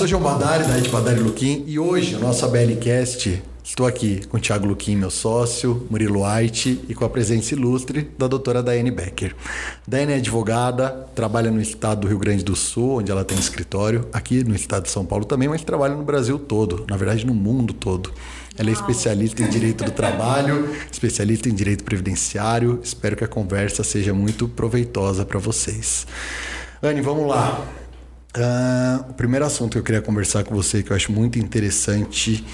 Sou João Badari, da Rede Badari Luquim, e hoje, no nosso ABLcast, estou aqui com o Thiago Luquim, meu sócio, Murilo White, e com a presença ilustre da doutora Daiane Becker. Daiane é advogada, trabalha no estado do Rio Grande do Sul, onde ela tem escritório, aqui no estado de São Paulo também, mas trabalha no Brasil todo, na verdade no mundo todo. Ela é especialista em direito do trabalho, especialista em direito previdenciário. Espero que a conversa seja muito proveitosa para vocês. Anne, vamos lá. Uh, o primeiro assunto que eu queria conversar com você, que eu acho muito interessante,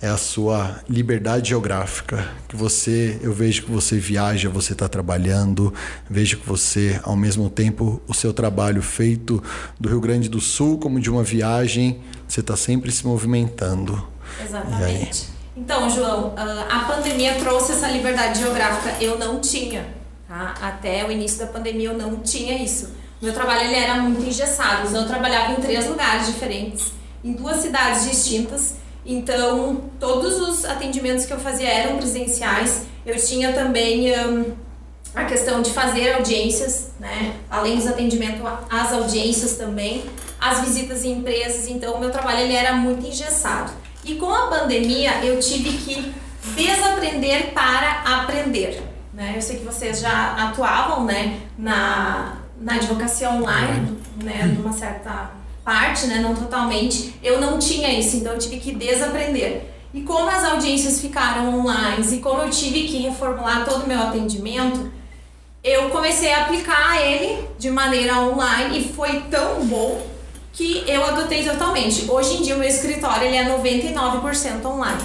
é a sua liberdade geográfica. Que você, eu vejo que você viaja, você está trabalhando, vejo que você, ao mesmo tempo, o seu trabalho feito do Rio Grande do Sul, como de uma viagem, você está sempre se movimentando. Exatamente. Então, João, ah, a pandemia trouxe essa liberdade geográfica. Eu não tinha, tá? Até o início da pandemia eu não tinha isso. Meu trabalho ele era muito engessado. Então, eu trabalhava em três lugares diferentes, em duas cidades distintas. Então, todos os atendimentos que eu fazia eram presenciais. Eu tinha também um, a questão de fazer audiências, né? Além dos atendimentos, as audiências também, as visitas em empresas. Então, o meu trabalho ele era muito engessado. E com a pandemia eu tive que desaprender para aprender. Né? Eu sei que vocês já atuavam né, na, na advocacia online, né, numa certa parte, né, não totalmente. Eu não tinha isso, então eu tive que desaprender. E como as audiências ficaram online e como eu tive que reformular todo o meu atendimento, eu comecei a aplicar ele de maneira online e foi tão bom que eu adotei totalmente. Hoje em dia o meu escritório ele é 99% online.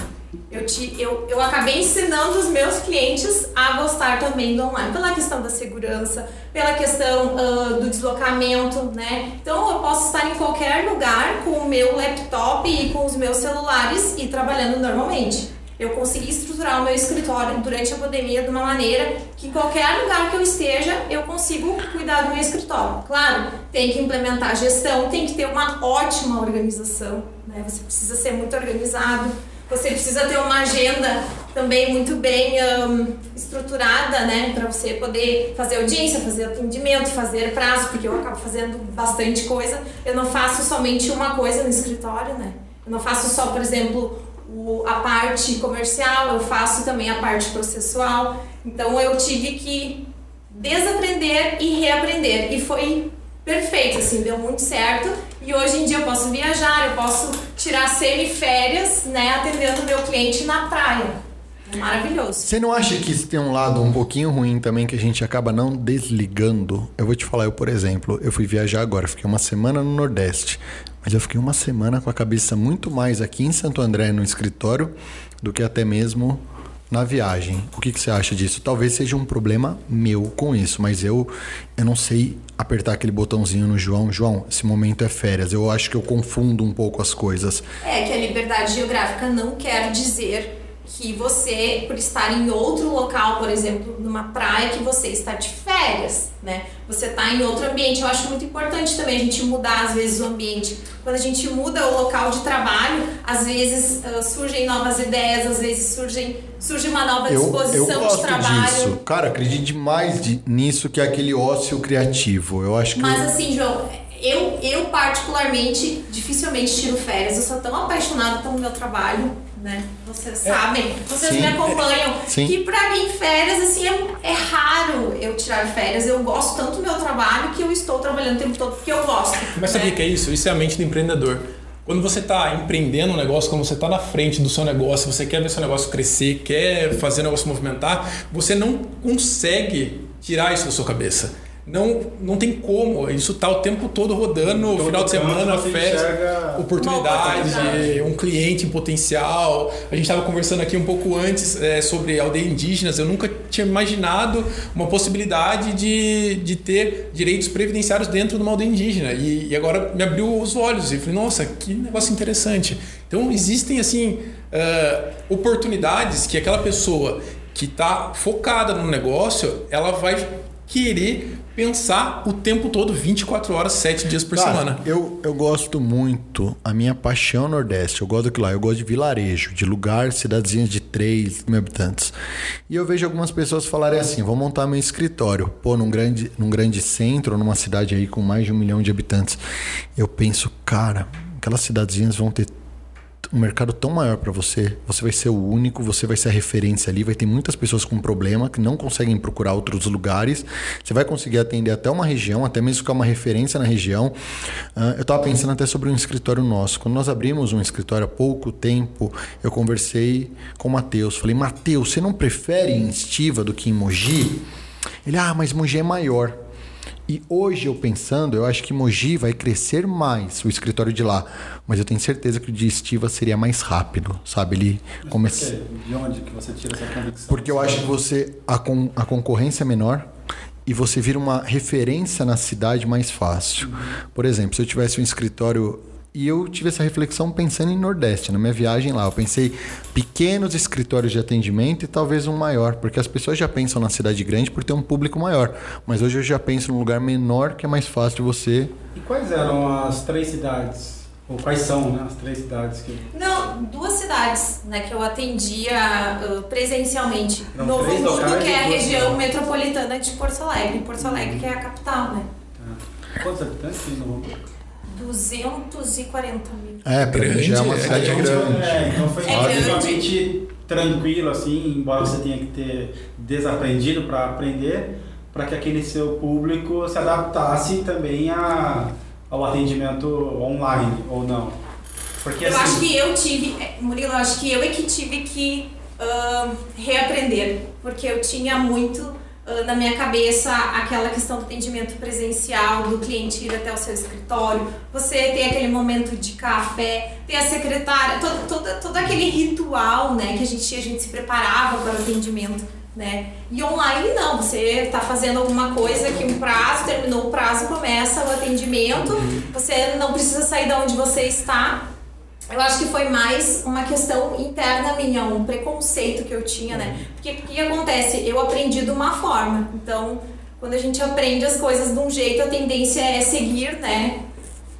Eu, te, eu, eu acabei ensinando os meus clientes a gostar também do online, pela questão da segurança, pela questão uh, do deslocamento, né? Então eu posso estar em qualquer lugar com o meu laptop e com os meus celulares e trabalhando normalmente eu consegui estruturar o meu escritório durante a pandemia de uma maneira que em qualquer lugar que eu esteja, eu consigo cuidar do meu escritório. Claro, tem que implementar gestão, tem que ter uma ótima organização, né? Você precisa ser muito organizado, você precisa ter uma agenda também muito bem um, estruturada, né, para você poder fazer audiência, fazer atendimento, fazer prazo, porque eu acabo fazendo bastante coisa. Eu não faço somente uma coisa no escritório, né? Eu não faço só, por exemplo, o, a parte comercial, eu faço também a parte processual. Então eu tive que desaprender e reaprender. E foi perfeito, assim, deu muito certo. E hoje em dia eu posso viajar, eu posso tirar semiférias, né, atendendo meu cliente na praia. Maravilhoso. Você não acha que isso tem um lado um pouquinho ruim também que a gente acaba não desligando? Eu vou te falar, eu, por exemplo, eu fui viajar agora, fiquei uma semana no Nordeste. Mas eu fiquei uma semana com a cabeça muito mais aqui em Santo André, no escritório, do que até mesmo na viagem. O que, que você acha disso? Talvez seja um problema meu com isso, mas eu, eu não sei apertar aquele botãozinho no João. João, esse momento é férias. Eu acho que eu confundo um pouco as coisas. É que a liberdade geográfica não quer dizer que você, por estar em outro local, por exemplo, numa praia, que você está de férias, né? Você está em outro ambiente. Eu acho muito importante também a gente mudar, às vezes, o ambiente. Quando a gente muda o local de trabalho, às vezes uh, surgem novas ideias, às vezes surgem, surge uma nova disposição eu, eu gosto de trabalho. Disso. Cara, acredito demais de, nisso que aquele ócio criativo. Eu acho que. Mas eu... assim, João, eu, eu particularmente dificilmente tiro férias. Eu sou tão apaixonada pelo meu trabalho né? Vocês é. sabem, vocês Sim. me acompanham. Sim. Que pra mim, férias, assim, é, é, raro eu tirar férias. Eu gosto tanto do meu trabalho que eu estou trabalhando o tempo todo porque eu gosto. Mas sabia né? que é isso? Isso é a mente do empreendedor. Quando você está empreendendo um negócio, quando você está na frente do seu negócio, você quer ver seu negócio crescer, quer fazer o negócio movimentar, você não consegue tirar isso da sua cabeça não, não tem como. Isso tá o tempo todo rodando, todo final de semana, festa, oportunidade, um cliente em potencial. A gente estava conversando aqui um pouco antes é, sobre aldeia indígenas. Eu nunca tinha imaginado uma possibilidade de, de ter direitos previdenciários dentro de uma aldeia indígena. E, e agora me abriu os olhos e falei, nossa, que negócio interessante. Então existem assim uh, oportunidades que aquela pessoa que está focada no negócio, ela vai querer pensar o tempo todo, 24 horas, 7 dias por Cara, semana. Eu, eu gosto muito, a minha paixão Nordeste, eu gosto do lá, eu gosto de vilarejo, de lugar, cidadezinhas de 3 mil habitantes. E eu vejo algumas pessoas falarem assim: vou montar meu escritório, pô, num grande, num grande centro, numa cidade aí com mais de um milhão de habitantes. Eu penso, cara, aquelas cidadezinhas vão ter um mercado tão maior para você, você vai ser o único, você vai ser a referência ali, vai ter muitas pessoas com problema que não conseguem procurar outros lugares. Você vai conseguir atender até uma região, até mesmo ficar uma referência na região. Uh, eu estava pensando até sobre um escritório nosso. Quando nós abrimos um escritório há pouco tempo, eu conversei com o Matheus. Falei, Matheus, você não prefere em Estiva do que em Mogi? Ele, ah, mas Mogi é maior. E hoje eu pensando, eu acho que Mogi vai crescer mais o escritório de lá, mas eu tenho certeza que o de Estiva seria mais rápido, sabe? Ele começa. De onde que você tira essa convicção? Porque eu acho que você a, con a concorrência é menor e você vira uma referência na cidade mais fácil. Uhum. Por exemplo, se eu tivesse um escritório e eu tive essa reflexão pensando em Nordeste, na minha viagem lá. Eu pensei pequenos escritórios de atendimento e talvez um maior, porque as pessoas já pensam na cidade grande por ter um público maior. Mas hoje eu já penso num lugar menor que é mais fácil de você. E quais eram as três cidades? Ou quais são né, as três cidades que. Não, duas cidades né, que eu atendia uh, presencialmente. Não, Novo Mundo, que é a região metropolitana de Porto Alegre. Porto Alegre, que é a capital, né? Tá. Quantos habitantes tem Novo Mundo? 240 mil. É, pra grande, já é uma cidade é, grande. É, então foi é relativamente tranquilo, assim, embora você tenha que ter desaprendido para aprender, para que aquele seu público se adaptasse também a, ao atendimento online, ou não? Porque, eu assim, acho que eu tive, é, Murilo, eu acho que eu é que tive que uh, reaprender, porque eu tinha muito na minha cabeça aquela questão do atendimento presencial, do cliente ir até o seu escritório, você ter aquele momento de café, ter a secretária, todo, todo, todo aquele ritual né, que a gente, a gente se preparava para o atendimento. Né? E online não, você está fazendo alguma coisa que um prazo, terminou o prazo, começa o atendimento, você não precisa sair de onde você está, eu acho que foi mais uma questão interna minha, um preconceito que eu tinha, né? Porque o que acontece? Eu aprendi de uma forma. Então, quando a gente aprende as coisas de um jeito, a tendência é seguir, né?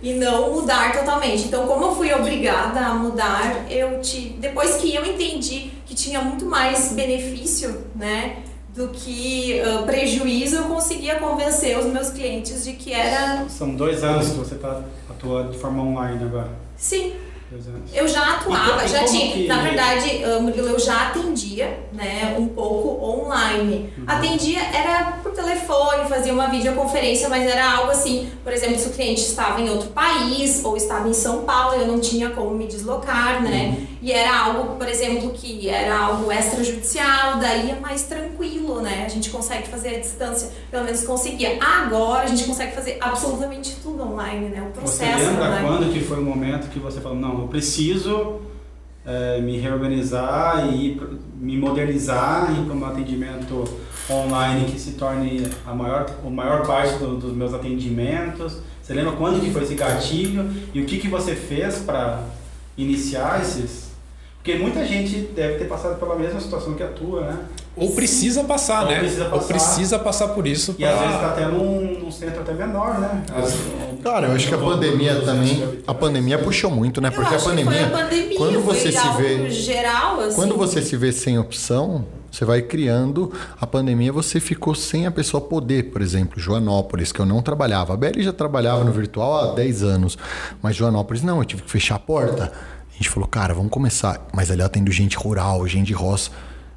E não mudar totalmente. Então, como eu fui obrigada a mudar, eu te depois que eu entendi que tinha muito mais benefício, né? do que uh, prejuízo, eu conseguia convencer os meus clientes de que era. São dois anos que você está atuando de forma online agora. Sim, eu já atuava, já tinha. Que... Na verdade, Murilo, eu já atendia, né, um pouco online. Uhum. Atendia, era por telefone, fazia uma videoconferência, mas era algo assim, por exemplo, se o cliente estava em outro país ou estava em São Paulo, eu não tinha como me deslocar, né? Uhum. E era algo, por exemplo, que era algo extrajudicial, daí é mais tranquilo, né? A gente consegue fazer a distância, pelo menos conseguia. Agora a gente consegue fazer absolutamente tudo online, né? O processo. Você lembra online. quando que foi o momento que você falou, não, eu preciso é, me reorganizar e me modernizar e para um atendimento online que se torne a maior, a maior parte do, dos meus atendimentos? Você lembra quando que foi esse gatilho e o que, que você fez para iniciar esses porque muita gente deve ter passado pela mesma situação que a tua, né? Ou precisa passar, Ou né? Precisa passar. Ou precisa passar por isso. E pra... às vezes está até num, num, centro até menor, né? Cara, eu acho que a pandemia também. A pandemia puxou muito, né? Porque a pandemia, a pandemia. Quando você se vê. Geral, assim. Quando você se vê sem opção, você vai criando. A pandemia você ficou sem a pessoa poder, por exemplo, Joanópolis, que eu não trabalhava. A Belly já trabalhava no virtual há 10 anos. Mas Joanópolis não, eu tive que fechar a porta gente falou, cara, vamos começar. Mas ali atendo gente rural, gente de roça.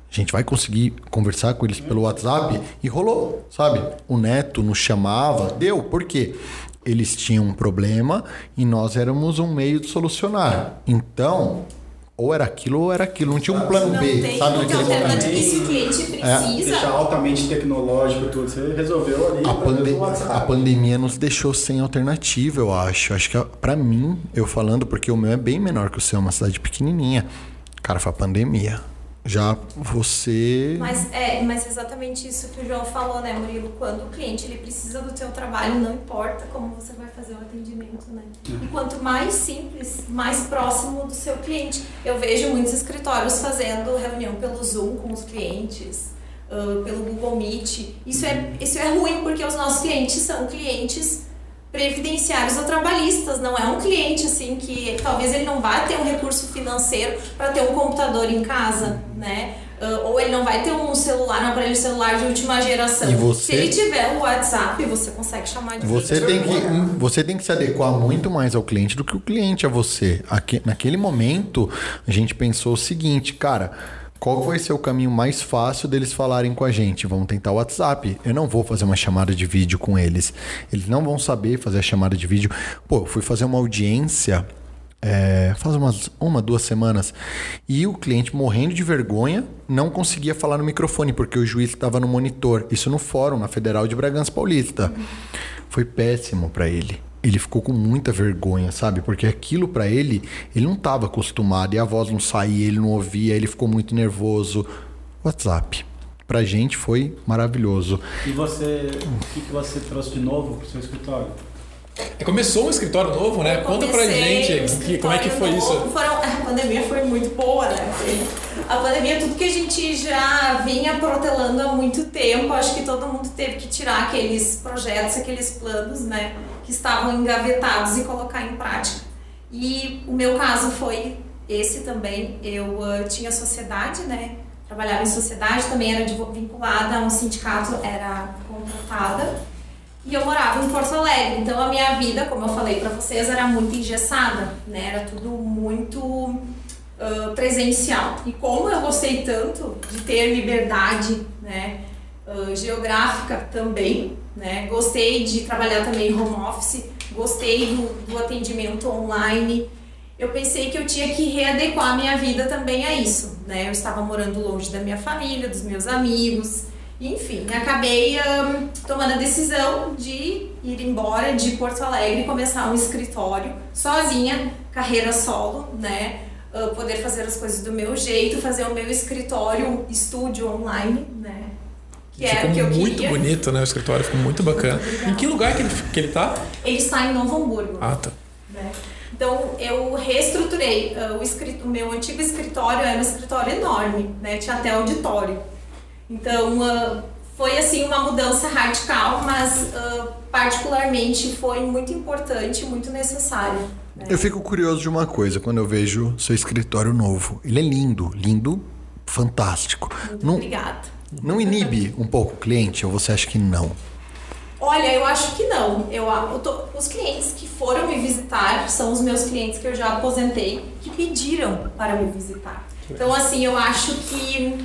A gente vai conseguir conversar com eles pelo WhatsApp e rolou, sabe? O neto nos chamava, deu, por quê? Eles tinham um problema e nós éramos um meio de solucionar. Então, ou era aquilo ou era aquilo, não tinha um plano não B, tem, sabe? Naquele momento. E se o cliente é. precisa. É. Deixar altamente tecnológico tudo, você resolveu ali. A, pande a pandemia nos deixou sem alternativa, eu acho. Acho que para mim, eu falando, porque o meu é bem menor que o seu, é uma cidade pequenininha. Cara, foi a pandemia já você mas é mas exatamente isso que o João falou né Murilo? Quando o cliente ele precisa do teu trabalho não importa como você vai fazer o atendimento né? E quanto mais simples mais próximo do seu cliente. Eu vejo muitos escritórios fazendo reunião pelo Zoom com os clientes uh, pelo Google Meet. Isso é isso é ruim porque os nossos clientes são clientes previdenciários ou trabalhistas. Não é um cliente assim que talvez ele não vá ter um recurso financeiro para ter um computador em casa, né? Uh, ou ele não vai ter um celular, um aparelho celular de última geração. E você- Se ele tiver o WhatsApp, você consegue chamar de Você tem, que, você tem que se adequar muito mais ao cliente do que o cliente a você. Aque- naquele momento, a gente pensou o seguinte, cara, qual vai ser o caminho mais fácil deles falarem com a gente? Vamos tentar o WhatsApp. Eu não vou fazer uma chamada de vídeo com eles. Eles não vão saber fazer a chamada de vídeo. Pô, eu fui fazer uma audiência é, faz umas uma, duas semanas. E o cliente morrendo de vergonha não conseguia falar no microfone, porque o juiz estava no monitor. Isso no fórum, na Federal de Bragança Paulista. Foi péssimo para ele. Ele ficou com muita vergonha, sabe? Porque aquilo para ele, ele não estava acostumado. E a voz não saía, ele não ouvia, ele ficou muito nervoso. WhatsApp. Pra gente foi maravilhoso. E você, o que, que você trouxe de novo para o seu escritório? É, Começou um escritório novo, né? Conta pra gente um que- como é que foi escritório isso. novo. Foram- a pandemia foi muito boa, né? A pandemia, tudo que a gente já vinha protelando há muito tempo, acho que todo mundo teve que tirar aqueles projetos, aqueles planos, né? Que estavam engavetados e colocar em prática. E o meu caso foi esse também. Eu ah, tinha sociedade, né? Trabalhava em sociedade, também era vinculada a um sindicato, era contratada. E eu morava em Porto Alegre, então a minha vida, como eu falei pra vocês, era muito engessada, né? Era tudo muito ah, presencial. E como eu gostei tanto de ter liberdade, né? ah, geográfica também, né? Gostei de trabalhar também home office, gostei do, do atendimento online. Eu pensei que eu tinha que readequar a minha vida também a isso, né? Eu estava morando longe da minha família, dos meus amigos, enfim, acabei ahn, tomando a decisão de ir embora de Porto Alegre e começar um escritório sozinha, carreira solo, né? Ah, poder fazer as coisas do meu jeito, fazer o meu escritório, estúdio online, né? Que era Ficou o que eu muito queria. bonito, né? O escritório ficou muito bacana. obrigada. Em que lugar que ele, que ele tá? Ele está em Novo Hamburgo. Ah, tá. né? Então eu reestruturei ah, o, escrit- o meu antigo escritório era um escritório enorme, né? Tinha até auditório. Então ah, foi assim uma mudança radical, mas ah, particularmente foi muito importante, muito necessário. né? Eu fico curioso de uma coisa quando eu vejo seu escritório novo. Ele é lindo, lindo, fantástico. Muito Não, obrigada. não inibe um pouco o cliente ou você acha que não? Olha, eu acho que não. Eu, eu tô- os clientes que foram me visitar são os meus clientes que eu já aposentei, que pediram para me visitar. Então, assim, eu acho que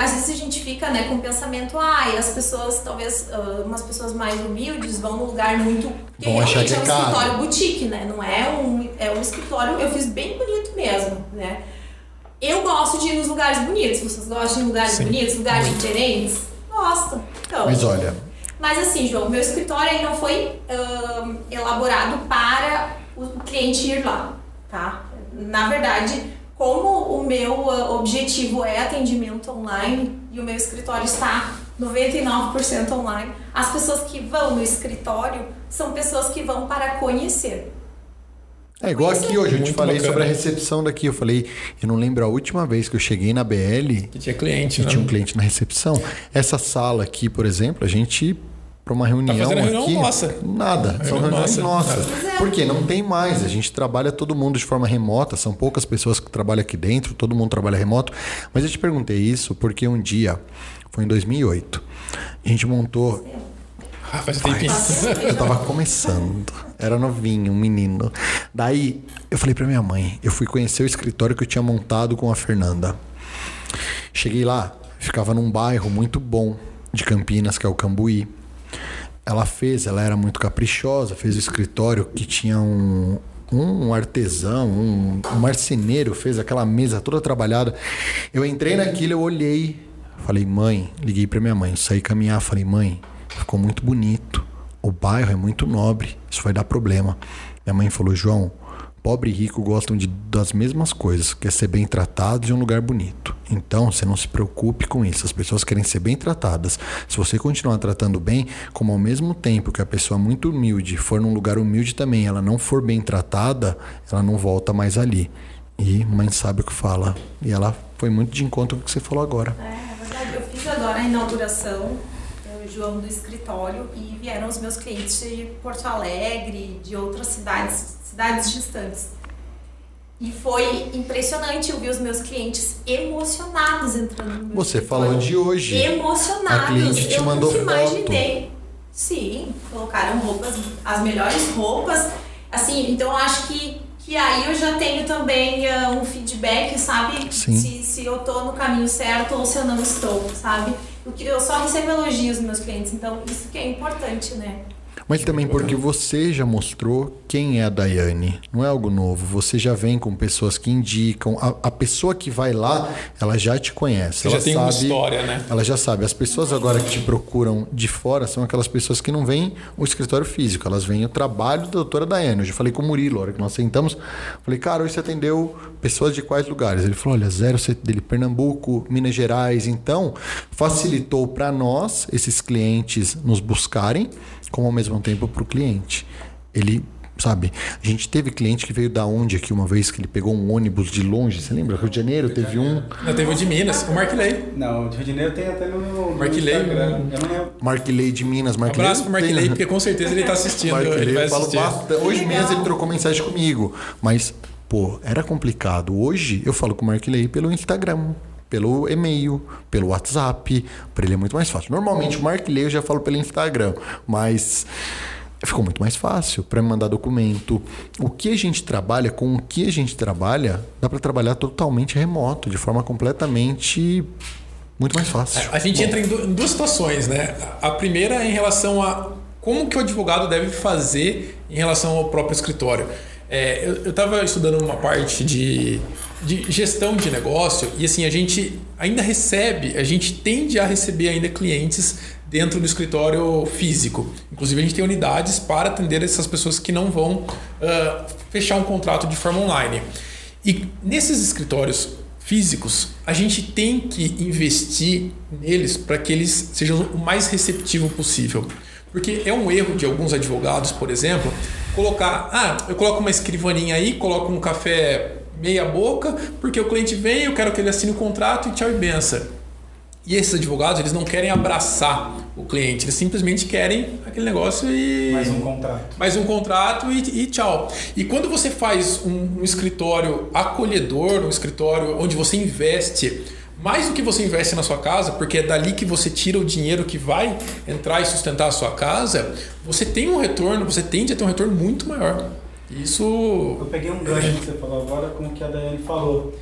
às vezes a gente fica né, com o pensamento, ah, e as pessoas, talvez ah, umas pessoas mais humildes vão num lugar muito. Porque achar realmente é é um caro. escritório boutique, né? Não é um, é um escritório, eu fiz bem bonito mesmo, né? Eu gosto de ir nos lugares bonitos. Vocês gostam de lugares Sim, bonitos, lugares diferentes? Gosto. Então, Mas olha, mas assim, João, meu escritório ele não foi ahn, elaborado para o cliente ir lá, tá? Na verdade, como o meu ah, objetivo é atendimento online e o meu escritório está 99% online, as pessoas que vão no escritório são pessoas que vão para conhecer. é igual aqui hoje, eu te falei bacana. sobre a recepção daqui. Eu falei, eu não lembro a última vez que eu cheguei na BL Que tinha cliente, e né? tinha um cliente na recepção. Essa sala aqui, por exemplo, a gente para uma reunião Tá fazendo reunião aqui, nossa. nada, são Reunião reuniões nossa. nossas. Porque não tem mais, a gente trabalha todo mundo de forma remota, são poucas pessoas que trabalham aqui dentro, todo mundo trabalha remoto. Mas eu te perguntei isso porque um dia, foi em 2008, a gente montou Ah, faz tempinho. eu tava começando. Era novinho, um menino. Daí eu falei pra minha mãe, eu fui conhecer o escritório que eu tinha montado com a Fernanda. Cheguei lá, ficava num bairro muito bom de Campinas, que é o Cambuí. Ela fez, ela era muito caprichosa, fez o escritório que tinha um, um artesão, um, um marceneiro, fez aquela mesa toda trabalhada. Eu entrei naquilo, eu olhei, falei, mãe, liguei pra minha mãe, saí caminhar, falei, mãe, ficou muito bonito. O bairro é muito nobre, isso vai dar problema. Minha mãe falou, João, pobre e rico gostam de, das mesmas coisas, quer ser bem tratados em um lugar bonito. Então, você não se preocupe com isso. As pessoas querem ser bem tratadas. Se você continuar tratando bem, como ao mesmo tempo que a pessoa muito humilde for num lugar humilde também, ela não for bem tratada, ela não volta mais ali. E mãe sabe o que fala. E ela foi muito de encontro com o que você falou agora. É, é verdade, eu fiz agora a inauguração. João do escritório e vieram os meus clientes de Porto Alegre, de outras cidades, cidades distantes. E foi impressionante eu ver os meus clientes emocionados entrando no meu Você escritório. falou de hoje. Emocionados. A cliente te eu mandou nunca foto. imaginei. Sim, colocaram roupas, as melhores roupas. Assim, então eu acho que, que aí eu já tenho também ah, um feedback, sabe? Sim. Se, se eu tô no caminho certo ou se eu não estou, sabe? Eu só recebo elogios dos meus clientes, então isso que é importante, né? Mas também porque você já mostrou quem é a Daiane. Não é algo novo. Você já vem com pessoas que indicam. A, a pessoa que vai lá, ela já te conhece. Você ela já tem sabe, uma história, né? Ela já sabe. As pessoas agora que te procuram de fora são aquelas pessoas que não vêm o escritório físico. Elas vêm o trabalho da doutora Daiane. Eu já falei com o Murilo, a hora que nós sentamos. Falei, cara, hoje você atendeu pessoas de quais lugares? Ele falou, olha, zero dele, Pernambuco, Minas Gerais. Então, facilitou para nós, esses clientes, nos buscarem, como ao mesmo tempo para o cliente. Ele, sabe, a gente teve cliente que veio da onde aqui uma vez, que ele pegou um ônibus de longe, você lembra? Rio de Janeiro, teve um. Já teve o de Minas, o Mark Ley. Não, o de Rio de Janeiro tem até no, no Marquilei, né? Não lembro. Marquilei de Minas, Um Marquilei. abraço pro Mark tem- Ley, porque com certeza ele tá assistindo. Marquilei, ele vai eu falo assistir. bastante. Hoje mesmo ele trocou mensagem comigo, mas, pô, era complicado. Hoje eu falo com o Marquilei pelo Instagram. Pelo e-mail, pelo WhatsApp, para ele é muito mais fácil. Normalmente o Marquilei eu já falo pelo Instagram, mas ficou muito mais fácil para me mandar documento. O que a gente trabalha, com o que a gente trabalha, dá para trabalhar totalmente remoto, de forma completamente muito mais fácil. A gente entra em du- em duas situações, né? A primeira é em relação a como que o advogado deve fazer em relação ao próprio escritório. É, eu estava estudando uma parte de, de gestão de negócio e assim a gente ainda recebe, a gente tende a receber ainda clientes dentro do escritório físico. Inclusive a gente tem unidades para atender essas pessoas que não vão ah, fechar um contrato de forma online. E nesses escritórios físicos, a gente tem que investir neles para que eles sejam o mais receptivo possível. Porque é um erro de alguns advogados, por exemplo, colocar, ah, eu coloco uma escrivaninha aí, coloco um café meia boca, porque o cliente vem, eu quero que ele assine o contrato e tchau e benção. E esses advogados, eles não querem abraçar o cliente, eles simplesmente querem aquele negócio e Mais um contrato. mais um contrato e, e tchau. E quando você faz um, um escritório acolhedor, um escritório onde você investe mais do que você investe na sua casa, porque é dali que você tira o dinheiro que vai entrar e sustentar a sua casa, você tem um retorno, você tende a ter um retorno muito maior. Isso Eu peguei um gancho que você falou agora com o que a Daiane falou.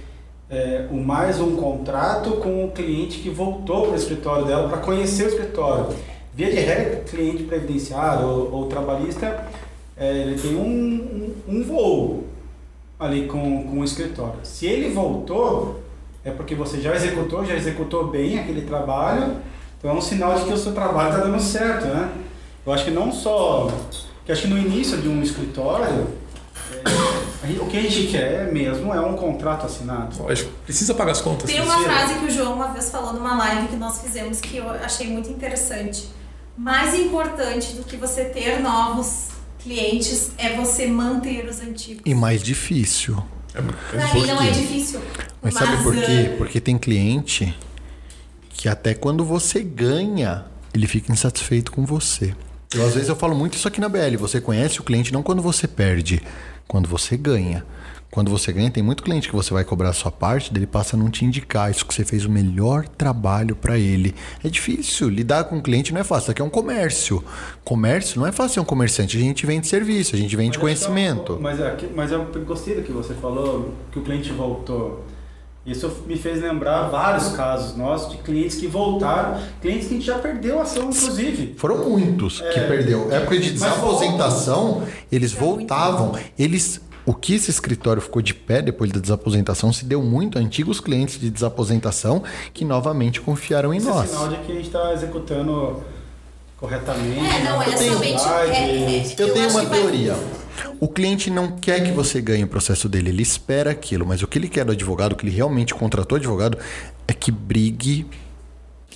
É, o mais um contrato com o cliente que voltou para o escritório dela para conhecer o escritório. Via de regra, cliente previdenciário ou, ou trabalhista, é, ele tem um, um, um voo ali com, com o escritório. Se ele voltou, é porque você já executou, já executou bem aquele trabalho, então é um sinal de que o seu trabalho está dando certo, né? Eu acho que não só... Que acho que no início de um escritório, a gente- O que a gente quer mesmo é um contrato assinado. lógico, precisa pagar as contas. Tem uma Sim. frase que o João uma vez falou numa live que nós fizemos que eu achei muito interessante. Mais importante do que você ter novos clientes é você manter os antigos. E mais difícil. É Pra por mim não é difícil. Mas sabe por ah, quê? Porque tem cliente que até quando você ganha, ele fica insatisfeito com você. Eu, às vezes eu falo muito isso aqui na BL. Você conhece o cliente não quando você perde, quando você ganha. Quando você ganha, tem muito cliente que você vai cobrar a sua parte, dele passa a não te indicar isso que você fez o melhor trabalho para ele. É difícil lidar com o cliente, não é fácil. Isso aqui é um comércio. Comércio não é fácil ser um comerciante. A gente vende serviço, a gente vende Mas conhecimento. acho que é um- Mas, aqui- mas eu gostei do que você falou, que o cliente voltou. Isso me fez lembrar vários casos nossos de clientes que voltaram, clientes que a gente já perdeu a ação, inclusive. Foram muitos que É. perdeu. Época de Mas desaposentação, eles É voltavam. Eles. O que esse escritório ficou de pé depois da desaposentação se deu muito a antigos clientes de desaposentação que novamente confiaram em Esse nós. é sinal de que a gente está executando corretamente. É, não, né? é tenho- somente. É, é, Eu tenho acho uma que vai- teoria. O cliente não quer que você ganhe o processo dele, ele espera aquilo, mas o que ele quer do advogado, o que ele realmente contratou advogado, é que brigue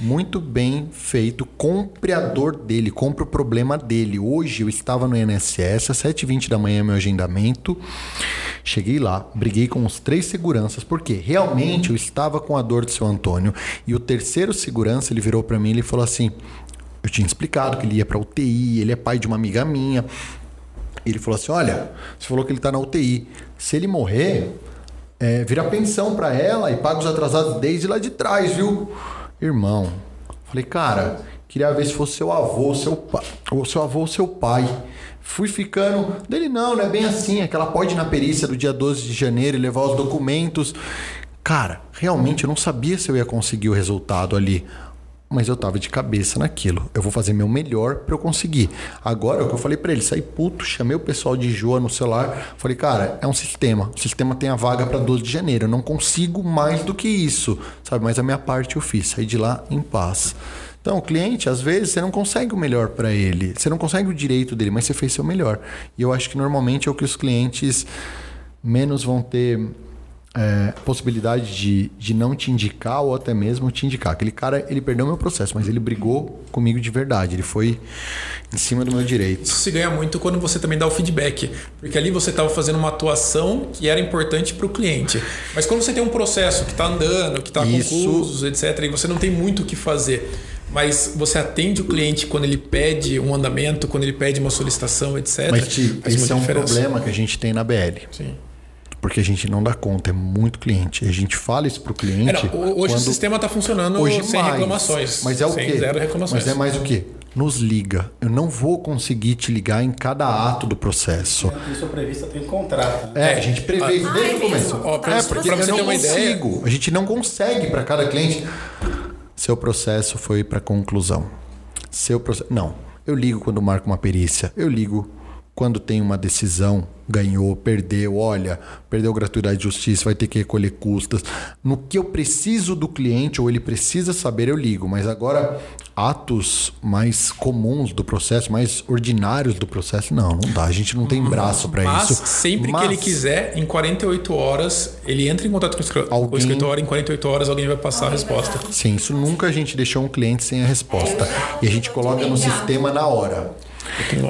muito bem feito, compre a dor dele, compre o problema dele. Hoje eu estava no INSS, às 7h20 da manhã, meu agendamento. Cheguei lá, briguei com os três seguranças, porque realmente eu estava com a dor do seu Antônio. E o terceiro segurança, ele virou para mim e falou assim: Eu tinha explicado que ele ia para UTI, ele é pai de uma amiga minha. Ele falou assim: Olha, você falou que ele tá na UTI. Se ele morrer, é, vira pensão para ela e paga os atrasados desde lá de trás, viu? Irmão, falei, cara, queria ver se fosse seu avô, seu pai, ou seu avô seu pai. Fui ficando. Dele, não, não é bem assim. Aquela pode ir na perícia do dia 12 de janeiro e levar os documentos. Cara, realmente eu não sabia se eu ia conseguir o resultado ali mas eu tava de cabeça naquilo. Eu vou fazer meu melhor para eu conseguir. Agora, o que eu falei para ele, saí puto, chamei o pessoal de Joa no celular, falei, cara, é um sistema. O sistema tem a vaga para 12 de janeiro. Eu não consigo mais do que isso, sabe? Mas a minha parte eu fiz, saí de lá em paz. Então, o cliente, às vezes, você não consegue o melhor para ele. Você não consegue o direito dele, mas você fez seu melhor. E eu acho que normalmente é o que os clientes menos vão ter é, possibilidade de, de não te indicar ou até mesmo te indicar. Aquele cara, ele perdeu meu processo, mas ele brigou comigo de verdade. Ele foi em cima do meu direito. Isso se ganha muito quando você também dá o feedback. Porque ali você estava fazendo uma atuação que era importante para o cliente. Mas quando você tem um processo que está andando, que está concluso, etc., e você não tem muito o que fazer. Mas você atende o cliente quando ele pede um andamento, quando ele pede uma solicitação, etc. Mas, esse é um diferença. problema que a gente tem na BL. Sim porque a gente não dá conta, é muito cliente. A gente fala isso para o cliente. É, não, hoje quando... o sistema está funcionando hoje sem mais, reclamações. Mas é o quê? Zero reclamações. Mas é mais o quê? Nos liga. Eu não vou conseguir te ligar em cada ato do processo. Isso é previsto tem contrato. Né? É, a gente prevê isso desde o começo. é, porque eu não consigo. Ideia. A gente não consegue para cada cliente. Seu processo foi para conclusão. Seu processo. Não. Eu ligo quando marco uma perícia. Eu ligo quando tem uma decisão ganhou, perdeu, olha, perdeu gratuidade de justiça, vai ter que recolher custas. No que eu preciso do cliente ou ele precisa saber, eu ligo. Mas agora, atos mais comuns do processo, mais ordinários do processo, não, não dá. A gente não tem braço para isso. Mas sempre que ele quiser, em 48 horas, ele entra em contato com o escritório. Alguém... O escritório, em 48 horas, alguém vai passar a resposta. Sim, isso nunca a gente deixou um cliente sem a resposta. E a gente coloca no sistema na hora.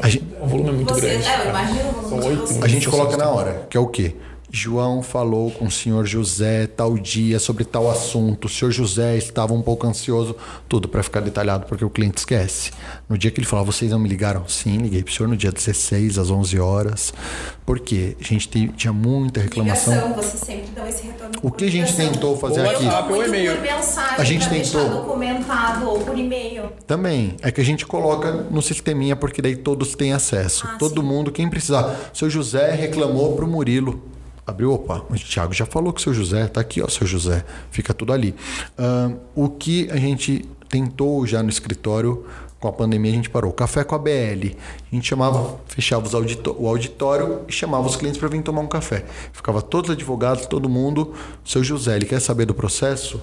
A gente, o volume é muito Você, grande. É, eu imagino o volume. São A gente coloca na hora, que é o quê? João falou com o senhor José tal dia sobre tal assunto. O senhor José estava um pouco ansioso, tudo para ficar detalhado, porque o cliente esquece. No dia que ele falou, vocês não me ligaram? Sim, liguei para o senhor no dia 16, às 11 horas. Porque a gente tinha muita reclamação. Ligação, você sempre dá esse retorno. O que a gente tentou fazer ou aqui? WhatsApp ou e-mail. Por mensagem, a gente tentou documentado ou por e-mail. Também é que a gente coloca no sisteminha porque daí todos têm acesso. Ah, Todo sim. mundo, quem precisar. O seu José reclamou para o Murilo abriu, opa, o Thiago já falou que o seu José está aqui, ó, seu José, fica tudo ali. Uh, o que a gente tentou já no escritório, com a pandemia a gente parou. Café com a BL. A gente chamava, fechava os o auditório e chamava os clientes para vir tomar um café. Ficava todos os advogados, todo mundo. Seu José, ele quer saber do processo?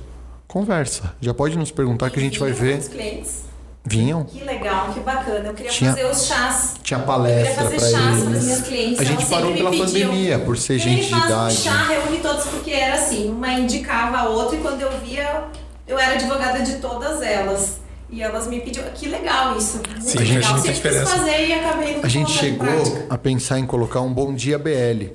Conversa. Já pode nos perguntar que a gente vai ver. Clientes? Vinham. Que legal, que bacana. Eu queria tinha, fazer os chás. Tinha palestra para eles. Clientes, a gente parou pela pandemia, por ser gente de idade. Um chá, reúne todos, porque era assim, uma indicava a outra e quando eu via, eu era advogada de todas elas. E elas me pediam, que legal isso. Muito Sim, legal. a gente diferença. fazer e acabei A gente chegou a pensar em colocar um bom dia BL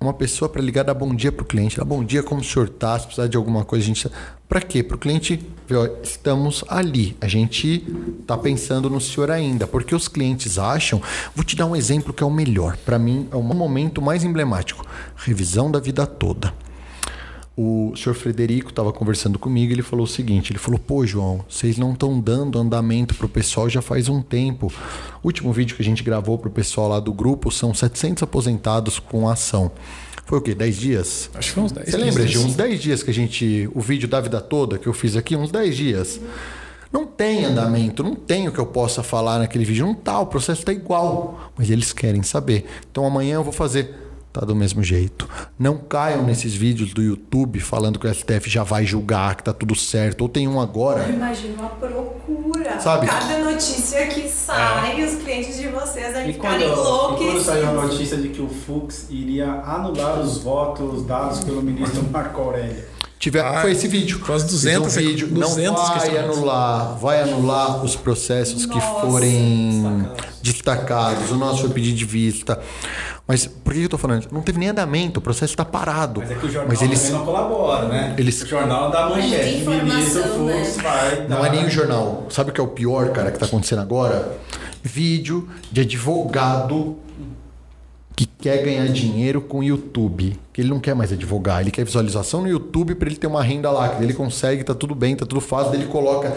uma pessoa para ligar dar bom dia para o cliente, dar bom dia como o senhor está, se precisar de alguma coisa, a gente. Para quê? Para o cliente ver, ó, estamos ali, a gente está pensando no senhor ainda, porque os clientes acham. Vou te dar um exemplo que é o melhor, para mim é o momento mais emblemático: revisão da vida toda o senhor Frederico estava conversando comigo e ele falou o seguinte: ele falou, pô, João, vocês não estão dando andamento para o pessoal já faz um tempo. O último vídeo que a gente gravou para o pessoal lá do grupo são 700 aposentados com ação. Foi o quê? 10 dias? Acho que foi uns 10 Você lembra de uns 10 dias que a gente. O vídeo da vida toda que eu fiz aqui? Uns 10 dias. Não tem andamento, não tem o que eu possa falar naquele vídeo. Não tá, o processo está igual. Mas eles querem saber. Então amanhã eu vou fazer tá do mesmo jeito. Não caiam nesses vídeos do YouTube falando que o STF já vai julgar, que tá tudo certo. Ou tem um agora. Eu imagino uma procura. Sabe? Cada notícia que sai, é. os clientes de vocês devem ficarem loucos. E quando saiu a notícia de que o Fux iria anular os votos dados pelo ministro Marco Aurélio? Tiver, ah, foi esse vídeo. Foi 200, um vídeo. 200 não vai anular, vai anular os processos Nossa, que forem destacados. destacados. O nosso foi pedir de vista. Mas por que eu tô falando? Não teve nem andamento, o processo está parado. Mas é que o jornal Mas eles, também não colabora, né? eles- O jornal dá manchete, ministro Fux né? vai Não dar- é nem o jornal. Sabe o que é o pior, cara, que tá acontecendo agora? Vídeo de advogado que quer ganhar dinheiro com o YouTube. Que ele não quer mais advogar, ele quer visualização no YouTube para ele ter uma renda lá. Que ele consegue, tá tudo bem, tá tudo fácil. Ele coloca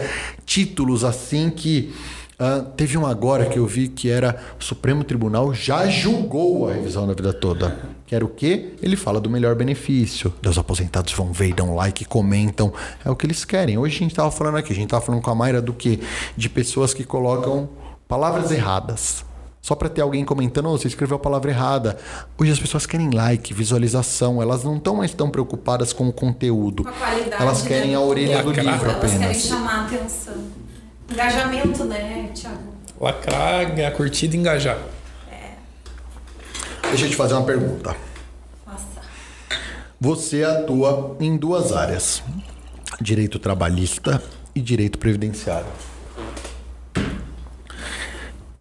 títulos assim que. Ah, teve um agora que eu vi que era o Supremo Tribunal já julgou a revisão da vida toda. Que era o quê? Ele fala do melhor benefício. Os aposentados vão ver, dão like, comentam. É o que eles querem. Hoje a gente tava falando aqui, a gente tava falando com a Mayra do quê? De pessoas que colocam palavras erradas. Só para ter alguém comentando, "Ô, você escreveu a palavra errada. Hoje as pessoas querem like, visualização, elas não estão mais tão preocupadas com o conteúdo. Com a qualidade, Elas querem né? a orelha do Lacrar. livro Elas querem apenas. chamar a atenção. Engajamento, né, Thiago? Lacrar, ganhar curtida e engajar. Deixa eu te fazer uma pergunta. Nossa. Você atua em duas áreas: direito trabalhista e direito previdenciário.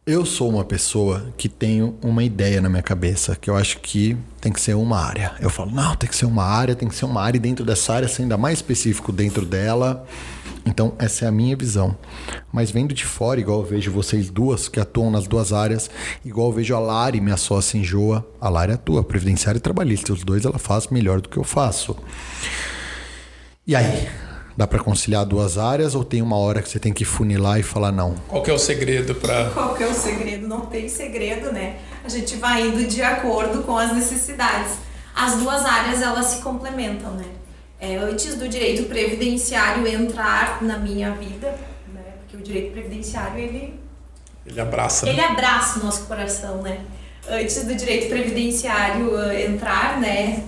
Eu sou uma pessoa que tenho uma ideia na minha cabeça, que eu acho que tem que ser uma área. Eu falo, não, tem que ser uma área, tem que ser uma área, e dentro dessa área ser ainda mais específico dentro dela. Então, essa é a minha visão. Mas vendo de fora, igual eu vejo vocês duas que atuam nas duas áreas, igual eu vejo a Lari, minha sócia em Joa, a Lari atua, previdenciário e trabalhista. Os dois ela faz melhor do que eu faço. E aí? Dá para conciliar duas áreas ou tem uma hora que você tem que funilar e falar não? Qual que é o segredo para Qual que é o segredo? Não tem segredo, né? A gente vai indo de acordo com as necessidades. As duas áreas, elas se complementam, né? É, antes do direito previdenciário entrar na minha vida, né? Porque o direito previdenciário, ele ele abraça? né? ele abraça o nosso coração, né? Antes do direito previdenciário uh, entrar, né,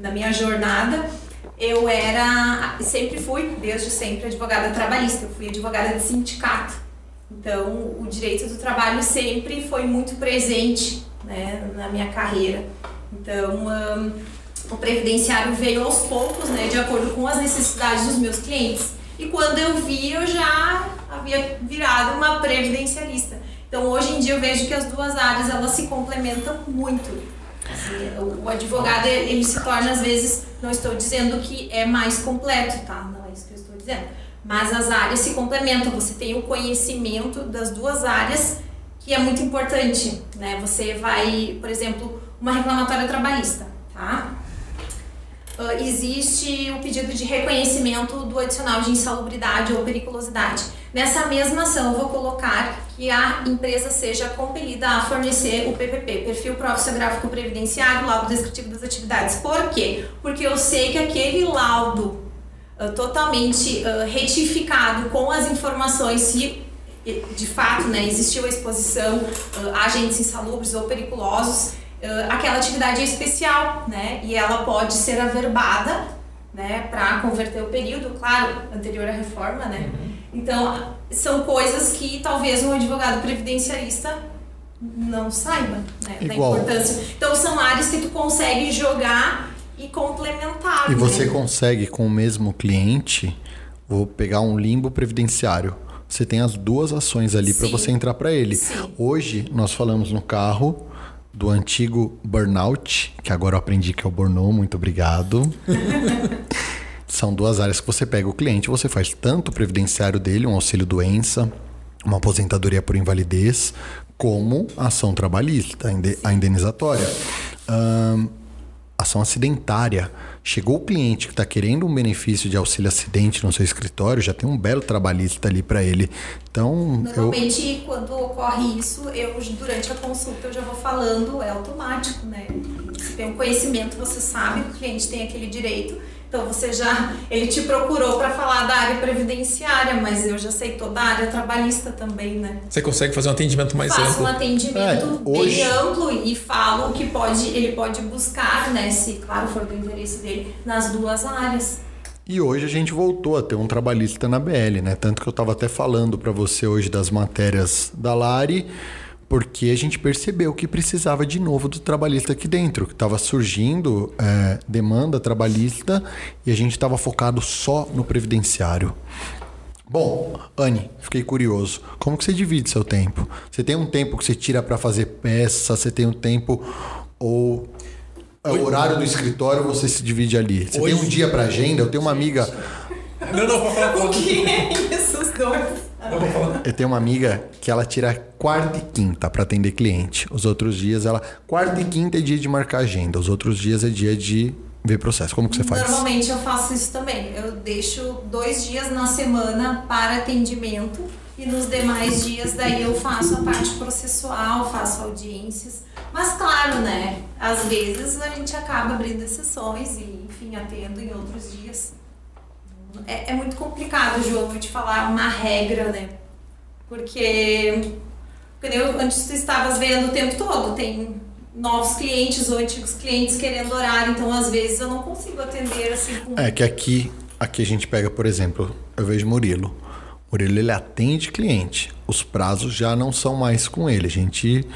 na minha jornada, eu era, sempre fui, desde sempre, advogada trabalhista. Eu fui advogada de sindicato. Então, o direito do trabalho sempre foi muito presente, né, na minha carreira. Então, um, o previdenciário veio aos poucos, né, de acordo com as necessidades dos meus clientes. E quando eu vi, eu já havia virado uma previdencialista. Então, hoje em dia, eu vejo que as duas áreas elas se complementam muito. O, advogado ele se torna às vezes, não estou dizendo que é mais completo, tá? Não é isso que eu estou dizendo. Mas as áreas se complementam. Você tem o conhecimento das duas áreas que é muito importante, né? Você vai, por exemplo, uma reclamatória trabalhista, tá? Ah, existe o pedido de reconhecimento do adicional de insalubridade ou periculosidade. Nessa mesma ação, eu vou colocar que a empresa seja compelida a fornecer o PPP, Perfil Profissiográfico Previdenciário, laudo descritivo das atividades. Por quê? Porque eu sei que aquele laudo ah, totalmente ah, retificado com as informações, se de fato né, existiu a exposição a agentes insalubres ou periculosos, aquela atividade é especial, né? E ela pode ser averbada, né? Para converter o período, claro, anterior à reforma, né? Então, são coisas que talvez um advogado previdenciarista não saiba, né? Da Igual. importância. Então, são áreas que tu consegue jogar e complementar, E você né? consegue com o mesmo cliente, vou pegar um limbo previdenciário. Você tem as duas ações ali para você entrar para ele. Sim. Hoje nós falamos no carro do antigo burnout, que agora eu aprendi que é o burnout, muito obrigado. São duas áreas que você pega o cliente, você faz tanto o previdenciário dele, um auxílio doença, uma aposentadoria por invalidez, como ação trabalhista, a inde- a indenizatória. Ahn, ação acidentária. Chegou o cliente que está querendo um benefício de auxílio acidente no seu escritório, já tem um belo trabalhista ali para ele. Então, eu, Normalmente, quando ocorre isso, eu durante a consulta eu já vou falando, é automático, né? Você tem um conhecimento, você sabe que o cliente tem aquele direito, então você já, ele te procurou para falar da área previdenciária, mas eu já sei toda a área trabalhista também, né? Você consegue fazer um atendimento mais Faço amplo? um atendimento É, hoje- bem amplo e falo o que pode, ele pode buscar, né? Se claro for do interesse dele, nas duas áreas. E hoje a gente voltou a ter um trabalhista na BL, né? Tanto que eu estava até falando para você hoje das matérias da Lari, porque a gente percebeu que precisava de novo do trabalhista aqui dentro, que estava surgindo é, demanda trabalhista e a gente estava focado só no previdenciário. Bom, Anne, fiquei curioso. Como que você divide seu tempo? Você tem um tempo que você tira para fazer peça? Você tem um tempo ou é o horário do escritório você se divide ali? Você Hoje- tem um dia para agenda? Eu tenho uma amiga, Não, não, pode falar. O que é isso, os dois? Eu tenho uma amiga que ela tira quarta e quinta para atender cliente. Os outros dias ela quarta e quinta é dia de marcar agenda. Os outros dias é dia de ver processo. Como que você faz? Normalmente eu faço isso também. Eu deixo dois dias na semana para atendimento e nos demais dias daí eu faço a parte processual, faço audiências. Mas claro, né? Às vezes a gente acaba abrindo exceções e, enfim, atendo em outros dias. É, é muito complicado, João, te falar uma regra, né? Porque, porque eu, antes tu estavas vendo o tempo todo, tem novos clientes ou antigos clientes querendo horário, então às vezes eu não consigo atender assim com É que aqui, aqui a gente pega, por exemplo, eu vejo Murilo. Murilo ele atende cliente. Os prazos já não são mais com ele. A gente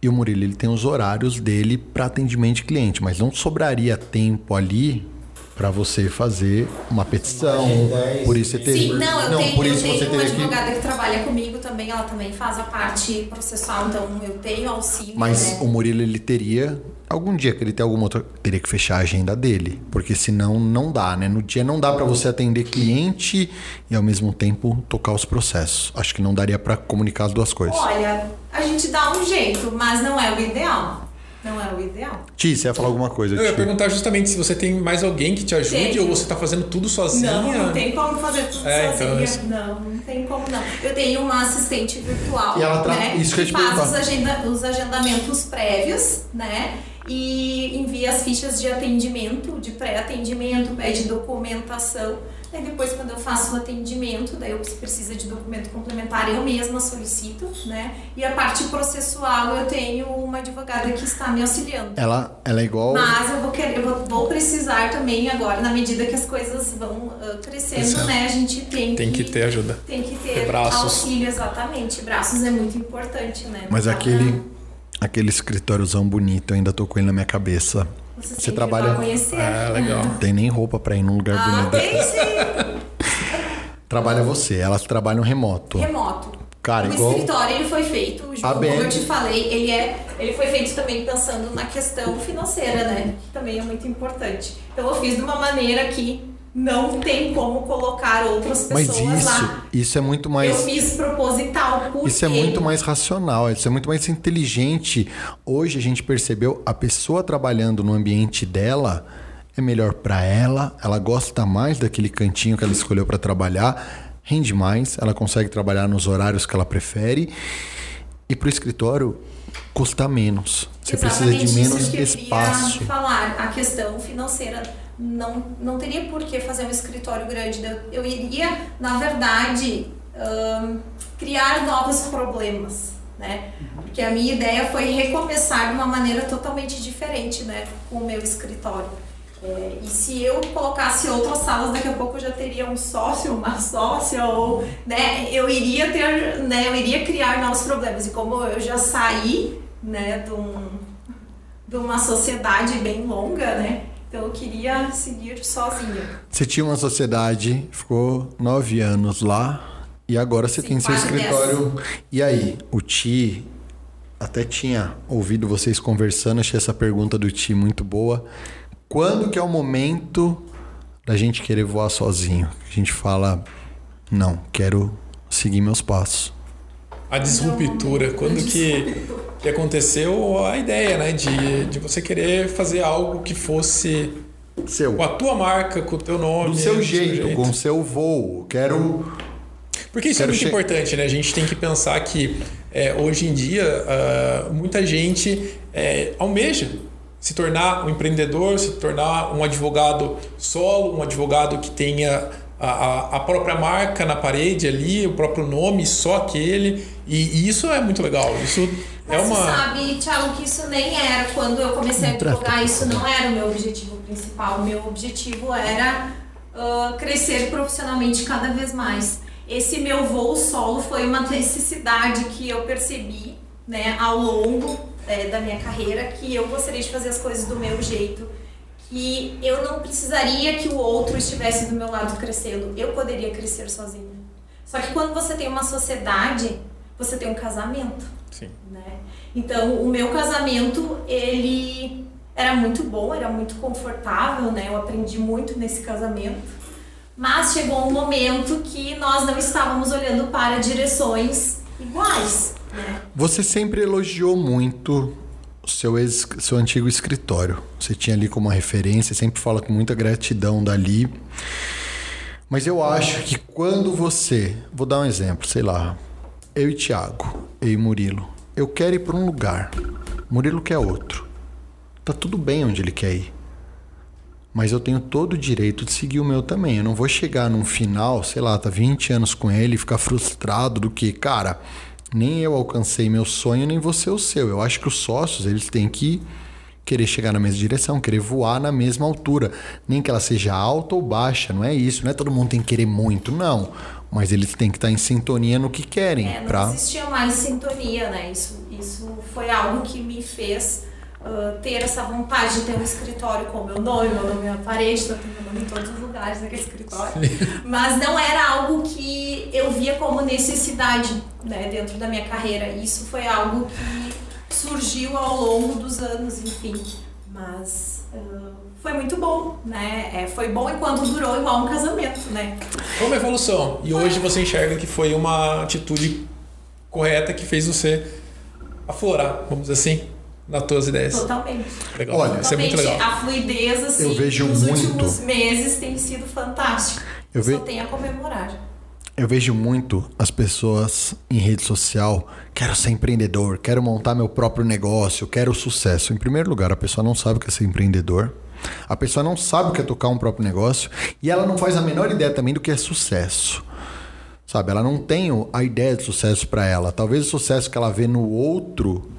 e o Murilo ele tem os horários dele para atendimento de cliente, mas não sobraria tempo ali para você fazer uma petição. agenda, Por isso você teria Sim, não, eu tenho, por eu isso tenho você uma teria que advogada que trabalha comigo também, ela também faz a parte processual, então eu tenho auxílio, Mas né? o Murilo ele teria algum dia que ele tem alguma outra teria que fechar a agenda dele, porque senão não dá, né? No dia não dá para você atender cliente e ao mesmo tempo tocar os processos. Acho que não daria para comunicar as duas coisas. Olha, a gente dá um jeito, mas não é o ideal. Não é o ideal. Ti, você ia falar alguma coisa? Eu ia perguntar justamente se você tem mais alguém que te ajude Tenho. ou você tá fazendo tudo sozinha. Não, não tem como fazer tudo É, então, sozinha. isso- Não, não tem como não. Eu tenho uma assistente virtual, E ela tra- né? isso que eu te faz os, agenda- os agendamentos prévios, né? E envia as fichas de atendimento, de pré-atendimento, pede documentação. Aí depois, quando eu faço o atendimento, daí eu precisa de documento complementar, eu mesma solicito, né? E a parte processual, eu tenho uma advogada que está me auxiliando. Ela, ela é igual. Mas eu vou querer, eu vou, precisar também agora, na medida que as coisas vão ah, crescendo, Crescendo. né? A gente tem, Tem que ter ajuda. tem que ter ter braços. auxílio, exatamente. Braços é muito importante, né? Mas Pra- aquele aquele escritóriozão bonito, eu ainda tô com ele na minha cabeça. Você, Você trabalha- vai conhecer. É, legal. Não tem nem roupa para ir num lugar Ah, bonito. tem sim. Trabalha você, elas trabalham remoto. Remoto. Cara, o igual- escritório ele foi feito, como BM. eu te falei, ele é, ele foi feito também pensando na questão financeira, né? Que também é muito importante. Então eu fiz de uma maneira que não tem como colocar outras Mas pessoas isso, lá. isso é muito mais Eu fiz proposital por Isso é quê? muito mais racional, isso é muito mais inteligente. Hoje a gente percebeu a pessoa trabalhando no ambiente dela é melhor para ela, ela gosta mais daquele cantinho que ela escolheu para trabalhar, rende mais, ela consegue trabalhar nos horários que ela prefere. E pro escritório custa menos. Você precisa de Exatamente menos isso que eu espaço. falar. A questão financeira não, não teria por que fazer um escritório grande. Eu, iria, na verdade, ahn, criar novos problemas, né? Porque a minha ideia foi recomeçar de uma maneira totalmente diferente, né? Com o meu escritório. É, e se eu colocasse outras salas, daqui a pouco eu já teria um sócio, uma sócia, ou né, eu iria ter, né, eu iria criar novos problemas. E como eu já saí, né, de, um, de uma sociedade bem longa, né, eu queria seguir sozinha. Você tinha uma sociedade, ficou nove anos lá e agora você Sim, tem seu escritório. E aí, o Ti até tinha ouvido vocês conversando, achei essa pergunta do Ti muito boa. Quando que é o momento da gente querer voar sozinho? A gente fala, não, quero seguir meus passos. A disruptura, quando que, que aconteceu a ideia, né? De, de você querer fazer algo que fosse Seu. com a tua marca, com o teu nome. Do seu do jeito, com o seu voo. Quero. Porque isso Quero é muito che- importante, né? A gente tem que pensar que é, hoje em dia ah, muita gente é, almeja se tornar um empreendedor, se tornar um advogado solo, um advogado que tenha a, a- própria marca na parede ali, o próprio nome, só aquele. E, e isso é muito legal. Isso é Mas uma. você sabe, Thiago, que isso nem era, quando eu comecei a advogar, isso não era o meu objetivo principal. O meu objetivo era ah, crescer profissionalmente cada vez mais. Esse meu voo solo foi uma necessidade que eu percebi né, ao longo eh, da minha carreira, que eu gostaria de fazer as coisas do meu jeito, que eu não precisaria que o outro estivesse do meu lado crescendo, eu poderia crescer sozinho. Só que quando você tem uma sociedade, você tem um casamento. Sim. Né? Então, o meu casamento, ele era muito bom, era muito confortável, né? Eu aprendi muito nesse casamento. Mas chegou um momento que nós não estávamos olhando para direções iguais, né? Você sempre elogiou muito seu, ex, seu antigo escritório. Você tinha ali como uma referência, sempre fala com muita gratidão dali. Mas eu acho que quando você, vou dar um exemplo, sei lá, eu e Thiago, eu e Murilo, eu quero ir para um lugar, Murilo quer outro. Tá tudo bem onde ele quer ir. Mas eu tenho todo o direito de seguir o meu também. Eu não vou chegar num final, sei lá, tá 20 anos com ele e ficar frustrado do que, cara, nem eu alcancei meu sonho, nem você o seu. Eu acho que os sócios, eles têm que querer chegar na mesma direção, querer voar na mesma altura. Nem que ela seja alta ou baixa, não é isso. Não é todo mundo tem que querer muito, não. Mas eles têm que estar em sintonia no que querem. É, não pra... existia mais sintonia, né? Isso, isso foi algo que me fez uh, ter essa vontade de ter um escritório com o meu nome, meu nome na parede, tá meu nome em todos os lugares daquele escritório. Mas não era algo que eu via como necessidade né, dentro da minha carreira. Isso foi algo que surgiu ao longo dos anos, enfim. Mas uh, foi muito bom, né? É, foi bom enquanto durou igual um casamento, né? Foi uma evolução. E hoje você enxerga que foi uma atitude correta que fez você aflorar, vamos dizer assim, nas tuas ideias. Totalmente. Legal. Olha, isso é muito Totalmente. legal. A fluidez, assim, Eu vejo nos muito. últimos meses tem sido fantástico. Eu Só ve- tem a comemorar. Eu vejo muito as pessoas em rede social, quero ser empreendedor, quero montar meu próprio negócio, quero sucesso. Em primeiro lugar, a pessoa não sabe o que é ser empreendedor. A pessoa não sabe o que é tocar um próprio negócio e ela não faz a menor ideia também do que é sucesso. Sabe, ela não tem o- a ideia de sucesso para ela. Talvez o sucesso que ela vê no outro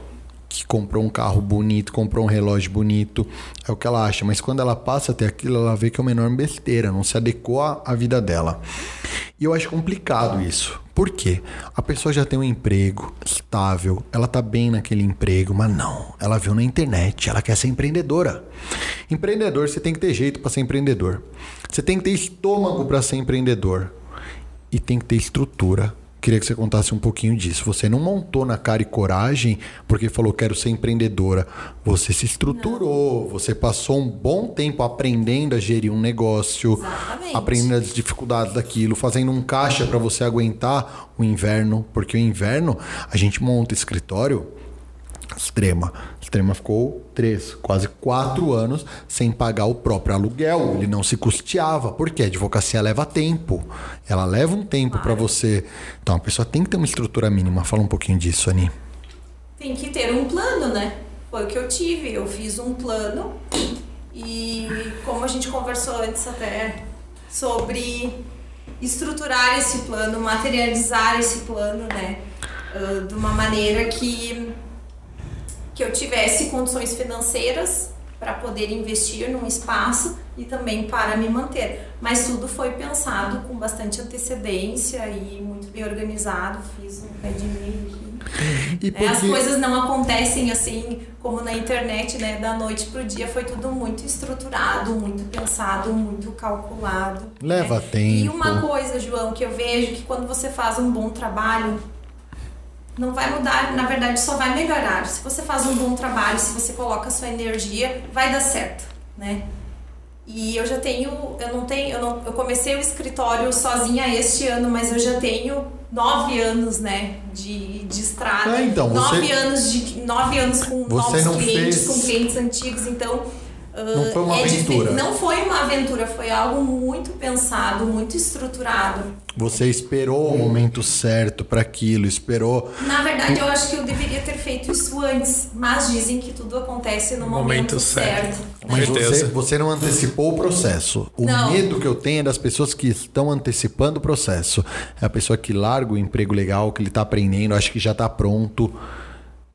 que comprou um carro bonito, comprou um relógio bonito, é o que ela acha. Mas quando ela passa a ter aquilo, ela vê que é uma enorme besteira, não se adequou à à vida dela. E eu acho complicado isso. Por quê? A pessoa já tem um emprego estável, ela tá bem naquele emprego, mas não. Ela viu na internet, ela quer ser empreendedora. Empreendedor, você tem que ter jeito para ser empreendedor. Você tem que ter estômago para ser empreendedor. E tem que ter estrutura. Queria que você contasse um pouquinho disso. Você não montou na cara e coragem porque falou quero ser empreendedora. Você se estruturou, você passou um bom tempo aprendendo a gerir um negócio, Exatamente. aprendendo as dificuldades daquilo, fazendo um caixa para você aguentar o inverno, porque o inverno a gente monta escritório Extrema. Extrema ficou três, quase quatro anos sem pagar o próprio aluguel. Ele não se custeava. Porque a advocacia leva tempo. Ela leva um tempo para você. Então a pessoa tem que ter uma estrutura mínima. Fala um pouquinho disso, Ani. Tem que ter um plano, né? Foi o que eu tive. Eu fiz um plano e como a gente conversou antes até sobre estruturar esse plano, materializar esse plano, né? Ah, de uma maneira que que eu tivesse condições financeiras para poder investir num espaço e também para me manter. Mas tudo foi pensado com bastante antecedência e muito bem organizado. Fiz um pé de meio. E É, As porque- coisas não acontecem assim como na internet, né? Da noite pro dia foi tudo muito estruturado, muito pensado, muito calculado. Leva né? tempo. E uma coisa, João, que eu vejo que quando você faz um bom trabalho, não vai mudar, na verdade só vai melhorar. Se você faz um bom trabalho, se você coloca sua energia, vai dar certo, né? E eu já tenho, eu não tenho, eu, não, eu comecei o escritório sozinha este ano, mas eu já tenho nove anos, né, de, de estrada. Ah, então, nove você- anos de nove anos com novos clientes, fez- com clientes antigos, então Não foi uma é aventura. Não foi uma aventura, foi algo muito pensado, muito estruturado. Você esperou o momento certo para aquilo, esperou. Na verdade, eu acho que eu deveria ter feito isso antes, mas dizem que tudo acontece no momento, Momento certo. certo. né? Mas você, você não antecipou o processo. O Não. medo que eu tenho é das pessoas que estão antecipando o processo. É a pessoa que larga o emprego legal, que ele está aprendendo, acha que já está pronto.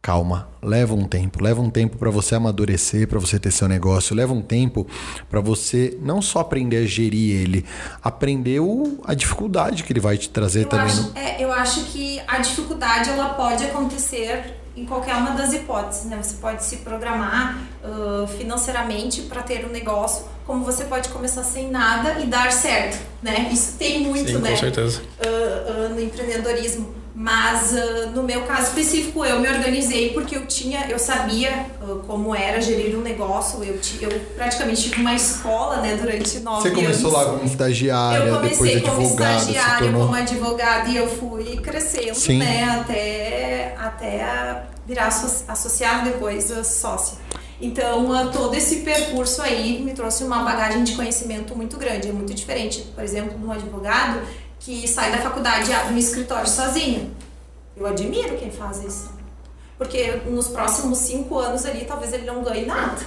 Calma, leva um tempo, leva um tempo para você amadurecer, para você ter seu negócio, leva um tempo para você não só aprender a gerir ele, aprender o, a dificuldade que ele vai te trazer Eu também. acho, no- é, eu acho que a dificuldade ela pode acontecer em qualquer uma das hipóteses, né? Você pode se programar uh, financeiramente para ter um negócio, como você pode começar sem nada e dar certo, né? Isso tem muito, Sim, né? com certeza. Uh, uh, no empreendedorismo. Mas uh, no meu caso específico, eu me organizei porque eu tinha, eu sabia uh, como era gerir um negócio. Eu, ti, eu praticamente tive uma escola, né, durante nove Você começou anos. lá como estagiária, Eu comecei depois como advogada, se estagiária, tornou... como advogada e eu fui crescendo, Sim. né, até, até virar asso- associada depois sócia. Então, ah, todo esse percurso aí me trouxe uma bagagem de conhecimento muito grande. É muito diferente, por exemplo, de um advogado que sai da faculdade e abre um escritório sozinho. Eu admiro quem faz isso. Porque nos próximos cinco anos ali, talvez ele não ganhe nada.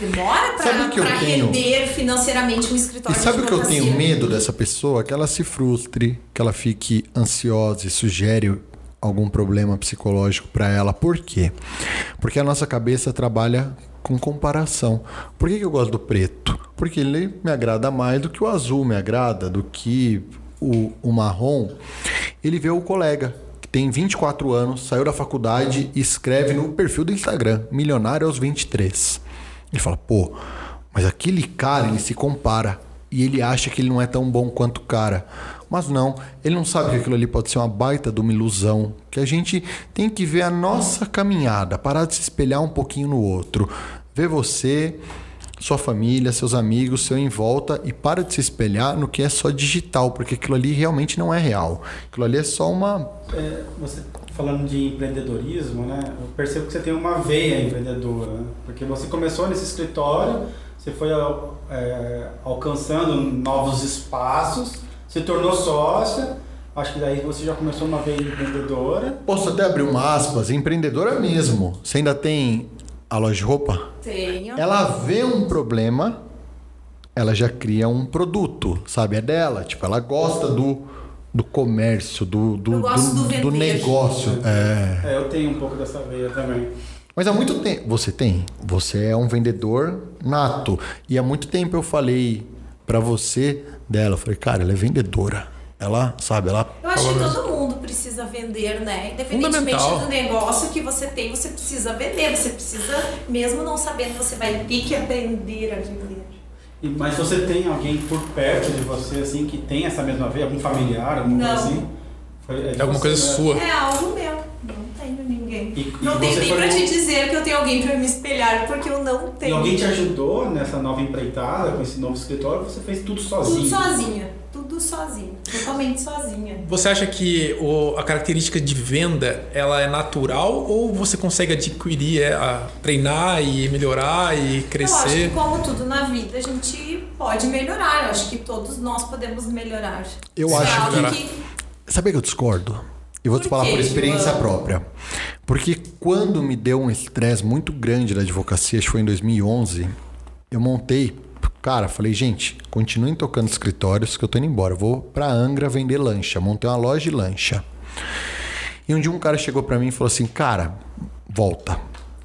Demora Sabe para render financeiramente um E escritório sabe de o que eu tenho medo dessa pessoa? Que ela se frustre, que ela fique ansiosa e sugere algum problema psicológico para ela. Por quê? Porque a nossa cabeça trabalha com comparação. Por que, que eu gosto do preto? Porque ele me agrada mais do que o azul me agrada, do que o, o marrom. Ele vê o colega que tem 24 anos, saiu da faculdade e escreve no perfil do Instagram, milionário aos 23. Ele fala, pô, mas aquele cara, ele se compara e ele acha que ele não é tão bom quanto o cara. Mas não, ele não sabe que aquilo ali pode ser uma baita de uma ilusão. Que a gente tem que ver a nossa caminhada, parar de se espelhar um pouquinho no outro. Ver você, sua família, seus amigos, seu em volta e para de se espelhar no que é só digital, porque aquilo ali realmente não é real. Aquilo ali é só uma. É, você falando de empreendedorismo, né? Eu percebo que você tem uma veia empreendedora, né? porque você começou nesse escritório, você foi é, alcançando novos espaços, se tornou sócia. Acho que daí você já começou uma veia empreendedora. Posso até abrir uma aspas, empreendedora mesmo. Você ainda tem a loja de roupa? Tenho. Ela vê um problema, ela já cria um produto, sabe? É dela. Tipo, ela gosta do, do comércio, do, do, do vender. negócio. É. É, eu tenho um pouco dessa veia também. Mas há muito tempo. Você tem. Você é um vendedor nato. E há muito tempo eu falei pra você dela. Eu falei, cara, ela é vendedora. Ela, sabe, ela. Eu acho que todo mundo precisa vender, né? Independentemente Fundamental. do negócio que você tem, você precisa vender. Você precisa, mesmo não sabendo, você vai ter que aprender a vender. E, mas você tem alguém por perto de você, assim, que tem essa mesma veia? Algum familiar, alguma Não. coisa assim? É É alguma coisa né? sua. É algo meu. Não tenho ninguém. E- e não tenho você nem pra te dizer que eu tenho alguém pra me espelhar, porque eu não E tenho. alguém te ajudou nessa nova empreitada, com esse novo escritório? Você fez tudo sozinho? Tudo sozinha. Tudo sozinha. Totalmente sozinha. Você acha que o- a característica de venda ela é natural ou você consegue adquirir, é, a treinar e melhorar e Eu acho crescer? que como tudo na vida, a gente pode melhorar. Eu acho que todos nós podemos melhorar. Eu Isso é acho algo que- Sabia que eu discordo? E vou te Por falar quê, por experiência própria. Porque quando me deu um estresse muito grande da advocacia, acho que foi em 2011, eu montei. Cara, falei, gente, continuem tocando escritórios que eu tô indo embora. Eu vou pra Angra vender lancha. Montei uma loja de lancha. E um dia um cara chegou pra mim e falou assim: Cara, volta.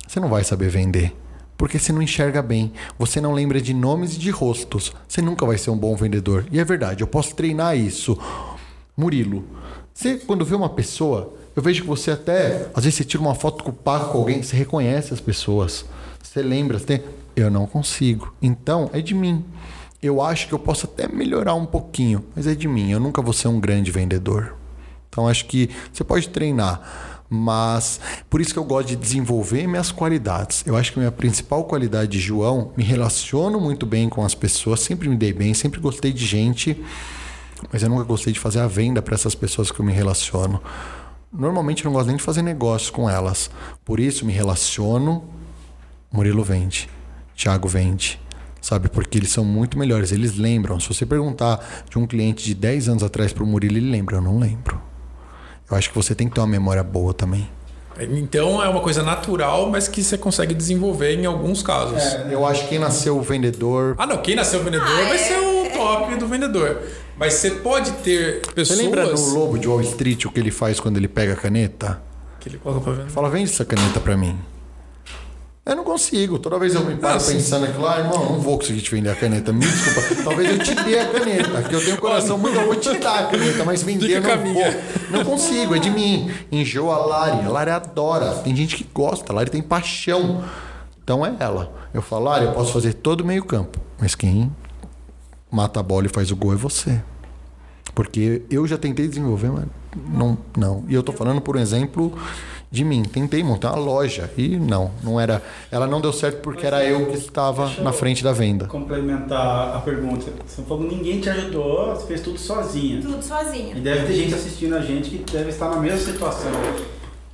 Você não vai saber vender. Porque você não enxerga bem. Você não lembra de nomes e de rostos. Você nunca vai ser um bom vendedor. E é verdade, eu posso treinar isso. Murilo, você quando vê uma pessoa, eu vejo que você até, às vezes você tira uma foto com o Paco com alguém, você reconhece as pessoas. Você lembra, você tem... eu não consigo. Então, é de mim. Eu acho que eu posso até melhorar um pouquinho, mas é de mim. Eu nunca vou ser um grande vendedor. Então, acho que você pode treinar, mas por isso que eu gosto de desenvolver minhas qualidades. Eu acho que minha principal qualidade de João, me relaciono muito bem com as pessoas, sempre me dei bem, sempre gostei de gente, mas eu nunca gostei de fazer a venda para essas pessoas que eu me relaciono. Normalmente eu não gosto nem de fazer negócio com elas. Por isso me relaciono. Murilo vende, Thiago vende. Sabe? Porque eles são muito melhores. Eles lembram. Se você perguntar de um cliente de 10 anos atrás para o Murilo, ele lembra. Eu não lembro. Eu acho que você tem que ter uma memória boa também. Então é uma coisa natural, mas que você consegue desenvolver em alguns casos. Eu acho que quem nasceu vendedor. Ah, não, quem nasceu vendedor Ah, vai é- ser o top do vendedor. Mas você pode ter Você pessoas. lembra no Lobo de Wall Street o que ele faz quando ele pega a caneta? que ele coloca pra vender. Fala, vende essa caneta para mim. Eu não consigo. Toda vez eu me paro Assim. pensando aqui lá, irmão, não vou conseguir te vender a caneta. Me desculpa. Talvez eu te dê a caneta. Que eu tenho um coração muito, eu vou te dar a caneta, mas vender Fica eu com a não minha. vou. Não consigo, é de mim. Enjoa a Lari. A Lari adora. Tem gente que gosta. A Lari tem paixão. Então é ela. Eu falo, Lari, eu posso fazer todo o meio campo. Mas quem mata a bola e faz o gol é você. Porque eu já tentei desenvolver, mas não, não. E eu tô falando por um exemplo de mim. Tentei montar uma loja e não, não era. Ela não deu certo porque era eu que estava na frente da venda. Complementar a pergunta. Você falou que ninguém te ajudou, você fez tudo sozinha. Tudo E sozinha. deve ter gente assistindo a gente que deve estar na mesma situação.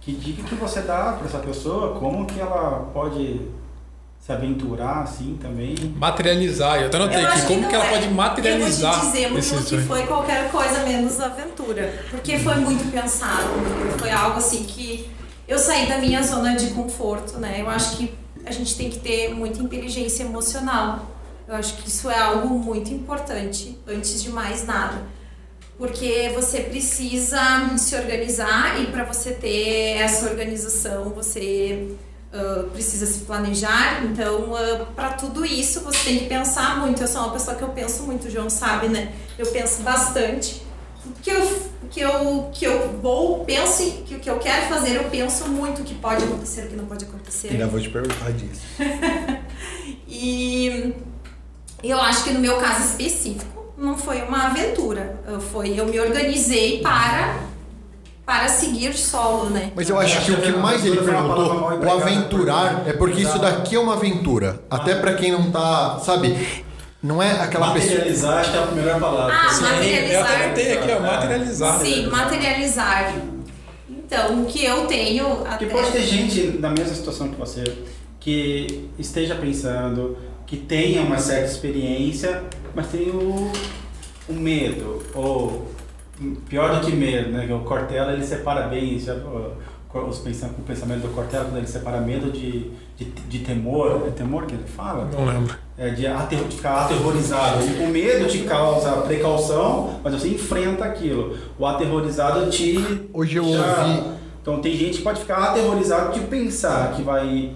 Que dica que você dá para essa pessoa? Como que ela pode se aventurar assim também? Materializar. Eu até notei Eu aqui como não que ela é. pode materializar Eu vou te dizer muito que sonho. foi qualquer coisa menos aventura. Porque foi muito pensado. Foi algo assim que eu saí da minha zona de conforto, né? Eu acho que a gente tem que ter muita inteligência emocional. Eu acho que isso é algo muito importante antes de mais nada. Porque você precisa se organizar e para você ter essa organização, você precisa se planejar. Então, para tudo isso, você tem que pensar muito. Eu sou uma pessoa que eu penso muito, o João sabe, né? Eu penso bastante. O que eu, que eu, que eu vou, penso, que o que eu quero fazer, eu penso muito o que pode acontecer, o que não pode acontecer. Ainda vou te perguntar disso. E eu acho que no meu caso específico não foi uma aventura, Eu- foi eu me organizei para para seguir solo, né? Mas eu acho que o que mais ele perguntou, o aventurar, é porque isso daqui é uma aventura. Até pra quem não tá, sabe? Não é aquela pessoa. Materializar, acho que é a melhor palavra. Ah, Sim. materializar. Eu até notei aqui, ó, materializar. Sim, materializar. Então, o que eu tenho até Porque pode ter gente na mesma situação que você que esteja pensando, que tenha uma certa experiência, mas tem o, o medo, ou pior do que medo, né? O Cortella ele separa bem isso, ó, os pensam- o pensamento do Cortella quando ele separa medo de, de, de temor, é temor que ele fala? Não lembro. É, de, ater, de ficar aterrorizado. O medo te causa precaução, mas você enfrenta aquilo. O aterrorizado te. Hoje eu já- ouvi- Então tem gente que pode ficar aterrorizado de pensar que vai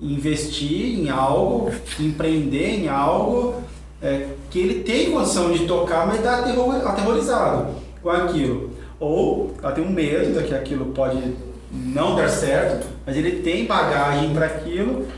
investir em algo, empreender em algo é, que ele tem condição de tocar, mas está aterro- aterrorizado com aquilo. Ou ela tem um medo de que aquilo pode não dar certo, mas ele tem bagagem para aquilo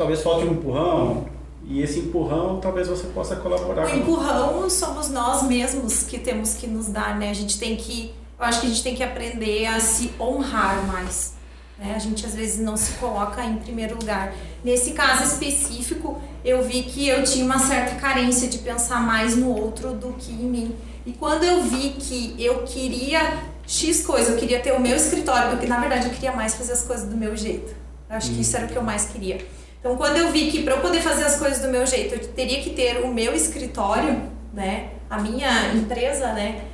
talvez falte um empurrão e esse empurrão talvez você possa colaborar O empurrão somos nós mesmos que temos que nos dar, né? A gente tem que, eu acho que a gente tem que aprender a se honrar mais. Né? A gente às vezes não se coloca em primeiro lugar. Nesse caso específico, eu vi que eu tinha uma certa carência de pensar mais no outro do que em mim. E quando eu vi que eu queria X coisa, eu queria ter o meu escritório, porque na verdade eu queria mais fazer as coisas do meu jeito. Eu acho que isso era o que eu mais queria. Então, quando eu vi que para eu poder fazer as coisas do meu jeito, eu teria que ter o meu escritório, né, a minha empresa, né,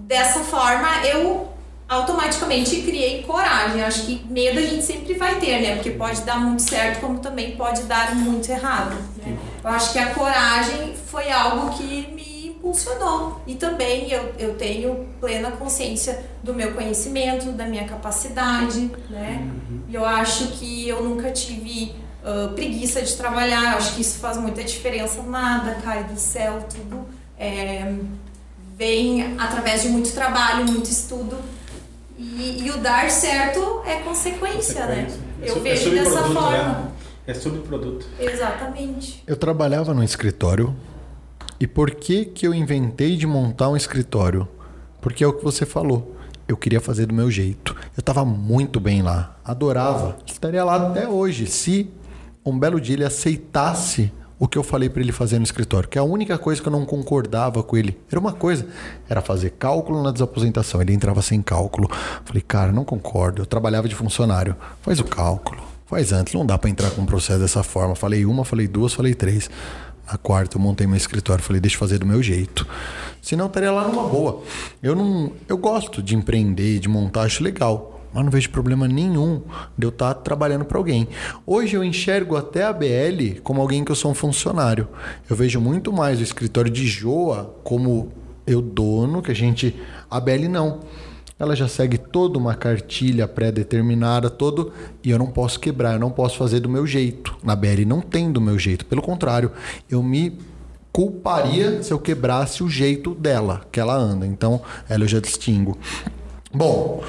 dessa forma eu automaticamente criei coragem. Acho que medo a gente sempre vai ter, né, porque pode dar muito certo, como também pode dar muito errado. Né? Eu acho que a coragem foi algo que me impulsionou e também eu, eu tenho plena consciência do meu conhecimento, da minha capacidade, né? E eu acho que eu nunca tive ah, preguiça de trabalhar, eu acho que isso faz muita diferença. Nada cai do céu, tudo é, vem através de muito trabalho, muito estudo. E, e o dar certo é consequência, né? É Eu sub- é vejo dessa subproduto, forma. né? É subproduto. Exatamente. Eu trabalhava no escritório. E por que que eu inventei de montar um escritório? Porque é o que você falou. Eu queria fazer do meu jeito. Eu estava muito bem lá. Adorava. Estaria lá até hoje se um belo dia ele aceitasse o que eu falei para ele fazer no escritório, que é a única coisa que eu não concordava com ele. Era uma coisa, era fazer cálculo na desaposentação. Ele entrava sem cálculo. Falei, cara, não concordo. Eu trabalhava de funcionário. Faz o cálculo. Faz antes, não dá para entrar com um processo dessa forma. Falei uma, falei duas, falei três. Na quarta eu montei meu escritório, falei, deixa eu fazer do meu jeito. Senão eu estaria lá numa boa. Eu não, eu gosto de empreender, de montar, acho legal. Mas não vejo problema nenhum de eu estar trabalhando para alguém. Hoje eu enxergo até a BL como alguém que eu sou um funcionário. Eu vejo muito mais o escritório de Joa como eu dono, que a gente. A BL não. Ela já segue toda uma cartilha pré-determinada, todo, e eu não posso quebrar, eu não posso fazer do meu jeito. Na BR não tem do meu jeito, pelo contrário, eu me culparia se eu quebrasse o jeito dela, que ela anda. Então, ela eu já distingo. Bom,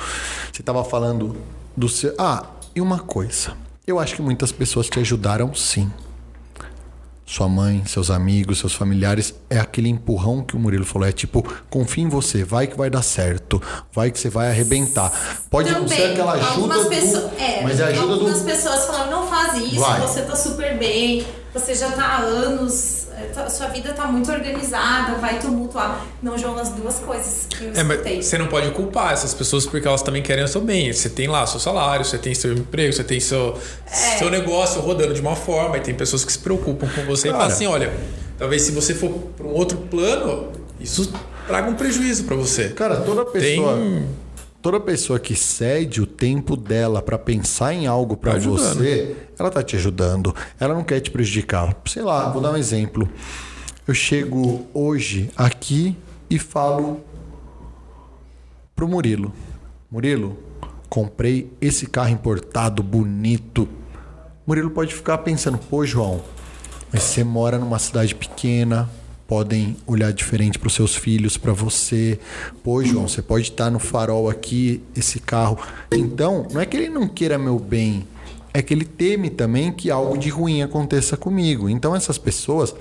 você estava falando do seu. Ah, e uma coisa. Eu acho que muitas pessoas te ajudaram sim. Sua mãe, seus amigos, seus familiares, é aquele empurrão que o Murilo falou. É tipo, confia em você, vai que vai dar certo, vai que você vai arrebentar. Pode não ser aquela ajuda algumas do, pessoas, é, mas é ajuda algumas do... pessoas falaram, não faz isso, Vai. você tá super bem, você já tá há anos, é, tá- sua vida tá muito organizada, vai tumultuar. Não, João, as duas coisas que eu É, escutei. mas você não pode culpar essas pessoas porque elas também querem o seu bem. Você tem lá seu salário, você tem seu emprego, você tem seu, É. seu negócio rodando de uma forma, e tem pessoas que se preocupam com você e Cara. falam assim: olha, talvez se você for para um outro plano, isso traga um prejuízo para você. Cara, toda pessoa. Tem- Toda pessoa que cede o tempo dela pra pensar em algo pra Tá você, ela tá te ajudando. Ela não quer te prejudicar. Sei lá, vou dar um exemplo. Eu chego hoje aqui e falo pro Murilo: Murilo, comprei esse carro importado bonito. Murilo pode ficar pensando: pô, João, mas você mora numa cidade pequena, podem olhar diferente para os seus filhos, para você. Pô, João, você pode estar no farol aqui, esse carro. Então, não é que ele não queira meu bem, é que ele teme também que algo de ruim aconteça comigo. Então, essas pessoas,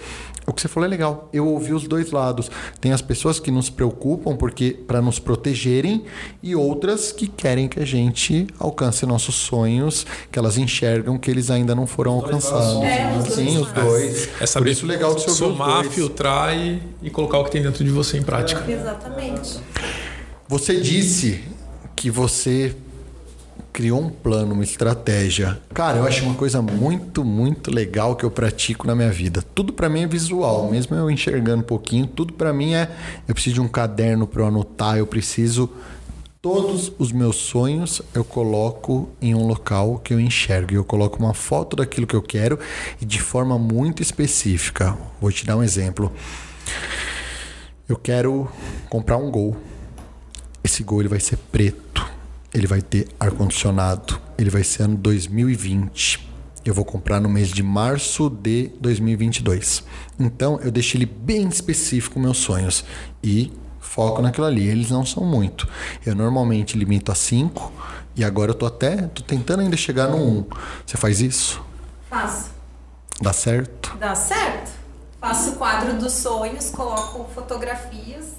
o que você falou é legal. Eu ouvi os dois lados. Tem as pessoas que nos preocupam porque para nos protegerem e outras que querem que a gente alcance nossos sonhos, que elas enxergam que eles ainda não foram alcançados. É, os Sim, os dois. É Por saber isso legal que você ouviu os somar, dois. filtrar e, e colocar o que tem dentro de você em prática. Exatamente. Você disse que você criou um plano, uma estratégia. Cara, eu acho uma coisa muito, muito legal que eu pratico na minha vida. Tudo pra mim é visual, mesmo eu enxergando um pouquinho, tudo pra mim é eu preciso de um caderno para eu anotar, eu preciso todos os meus sonhos eu coloco em um local que eu enxergo. Eu coloco uma foto daquilo que eu quero e de forma muito específica. Vou te dar um exemplo. Eu quero comprar um Gol. Esse Gol ele vai ser preto. Ele vai ter ar condicionado. Ele vai ser ano 2020. Eu vou comprar no mês de março de 2022. Então eu deixo ele bem específico meus sonhos e foco naquilo ali. Eles não são muito. Eu normalmente limito a 5 e agora eu tô até tô tentando ainda chegar no 1. Um. Você faz isso? Faço. Dá certo? Dá certo. Faço o quadro dos sonhos, coloco fotografias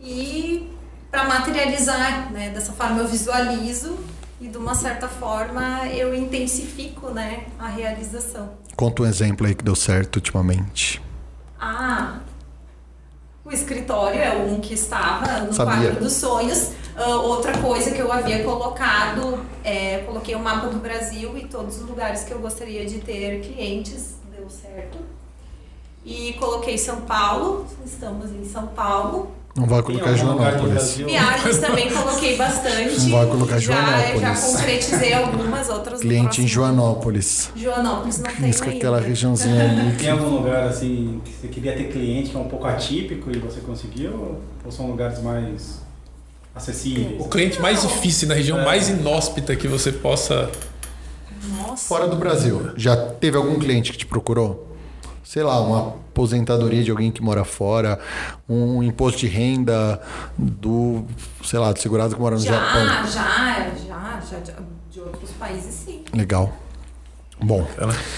e para materializar, né? Dessa forma eu visualizo e de uma certa forma eu intensifico, né, a realização. Conta um exemplo aí que deu certo ultimamente. Ah, o escritório é um que estava no Sabia. quadro dos sonhos. Ah, outra coisa que eu havia colocado, é, coloquei o mapa do Brasil e todos os lugares que eu gostaria de ter clientes, deu certo. E coloquei São Paulo, estamos em São Paulo. Não vai colocar Joanópolis. Viagens também coloquei bastante. Não vai colocar já, Joanópolis. já concretizei algumas outras. Cliente em Joanópolis. Joanópolis não tem Isso é aquela regiãozinha ali. Tem algum lugar assim que você queria ter cliente que é um pouco atípico e você conseguiu? Ou são lugares mais acessíveis? O cliente mais difícil, na região É. mais inóspita que você possa. Nossa. Fora do Brasil, já teve algum cliente que te procurou? Sei lá, uma aposentadoria de alguém que mora fora, um imposto de renda do, sei lá, do segurado que mora no Japão. Já, já, já, já, de- outros países sim. Legal. Bom,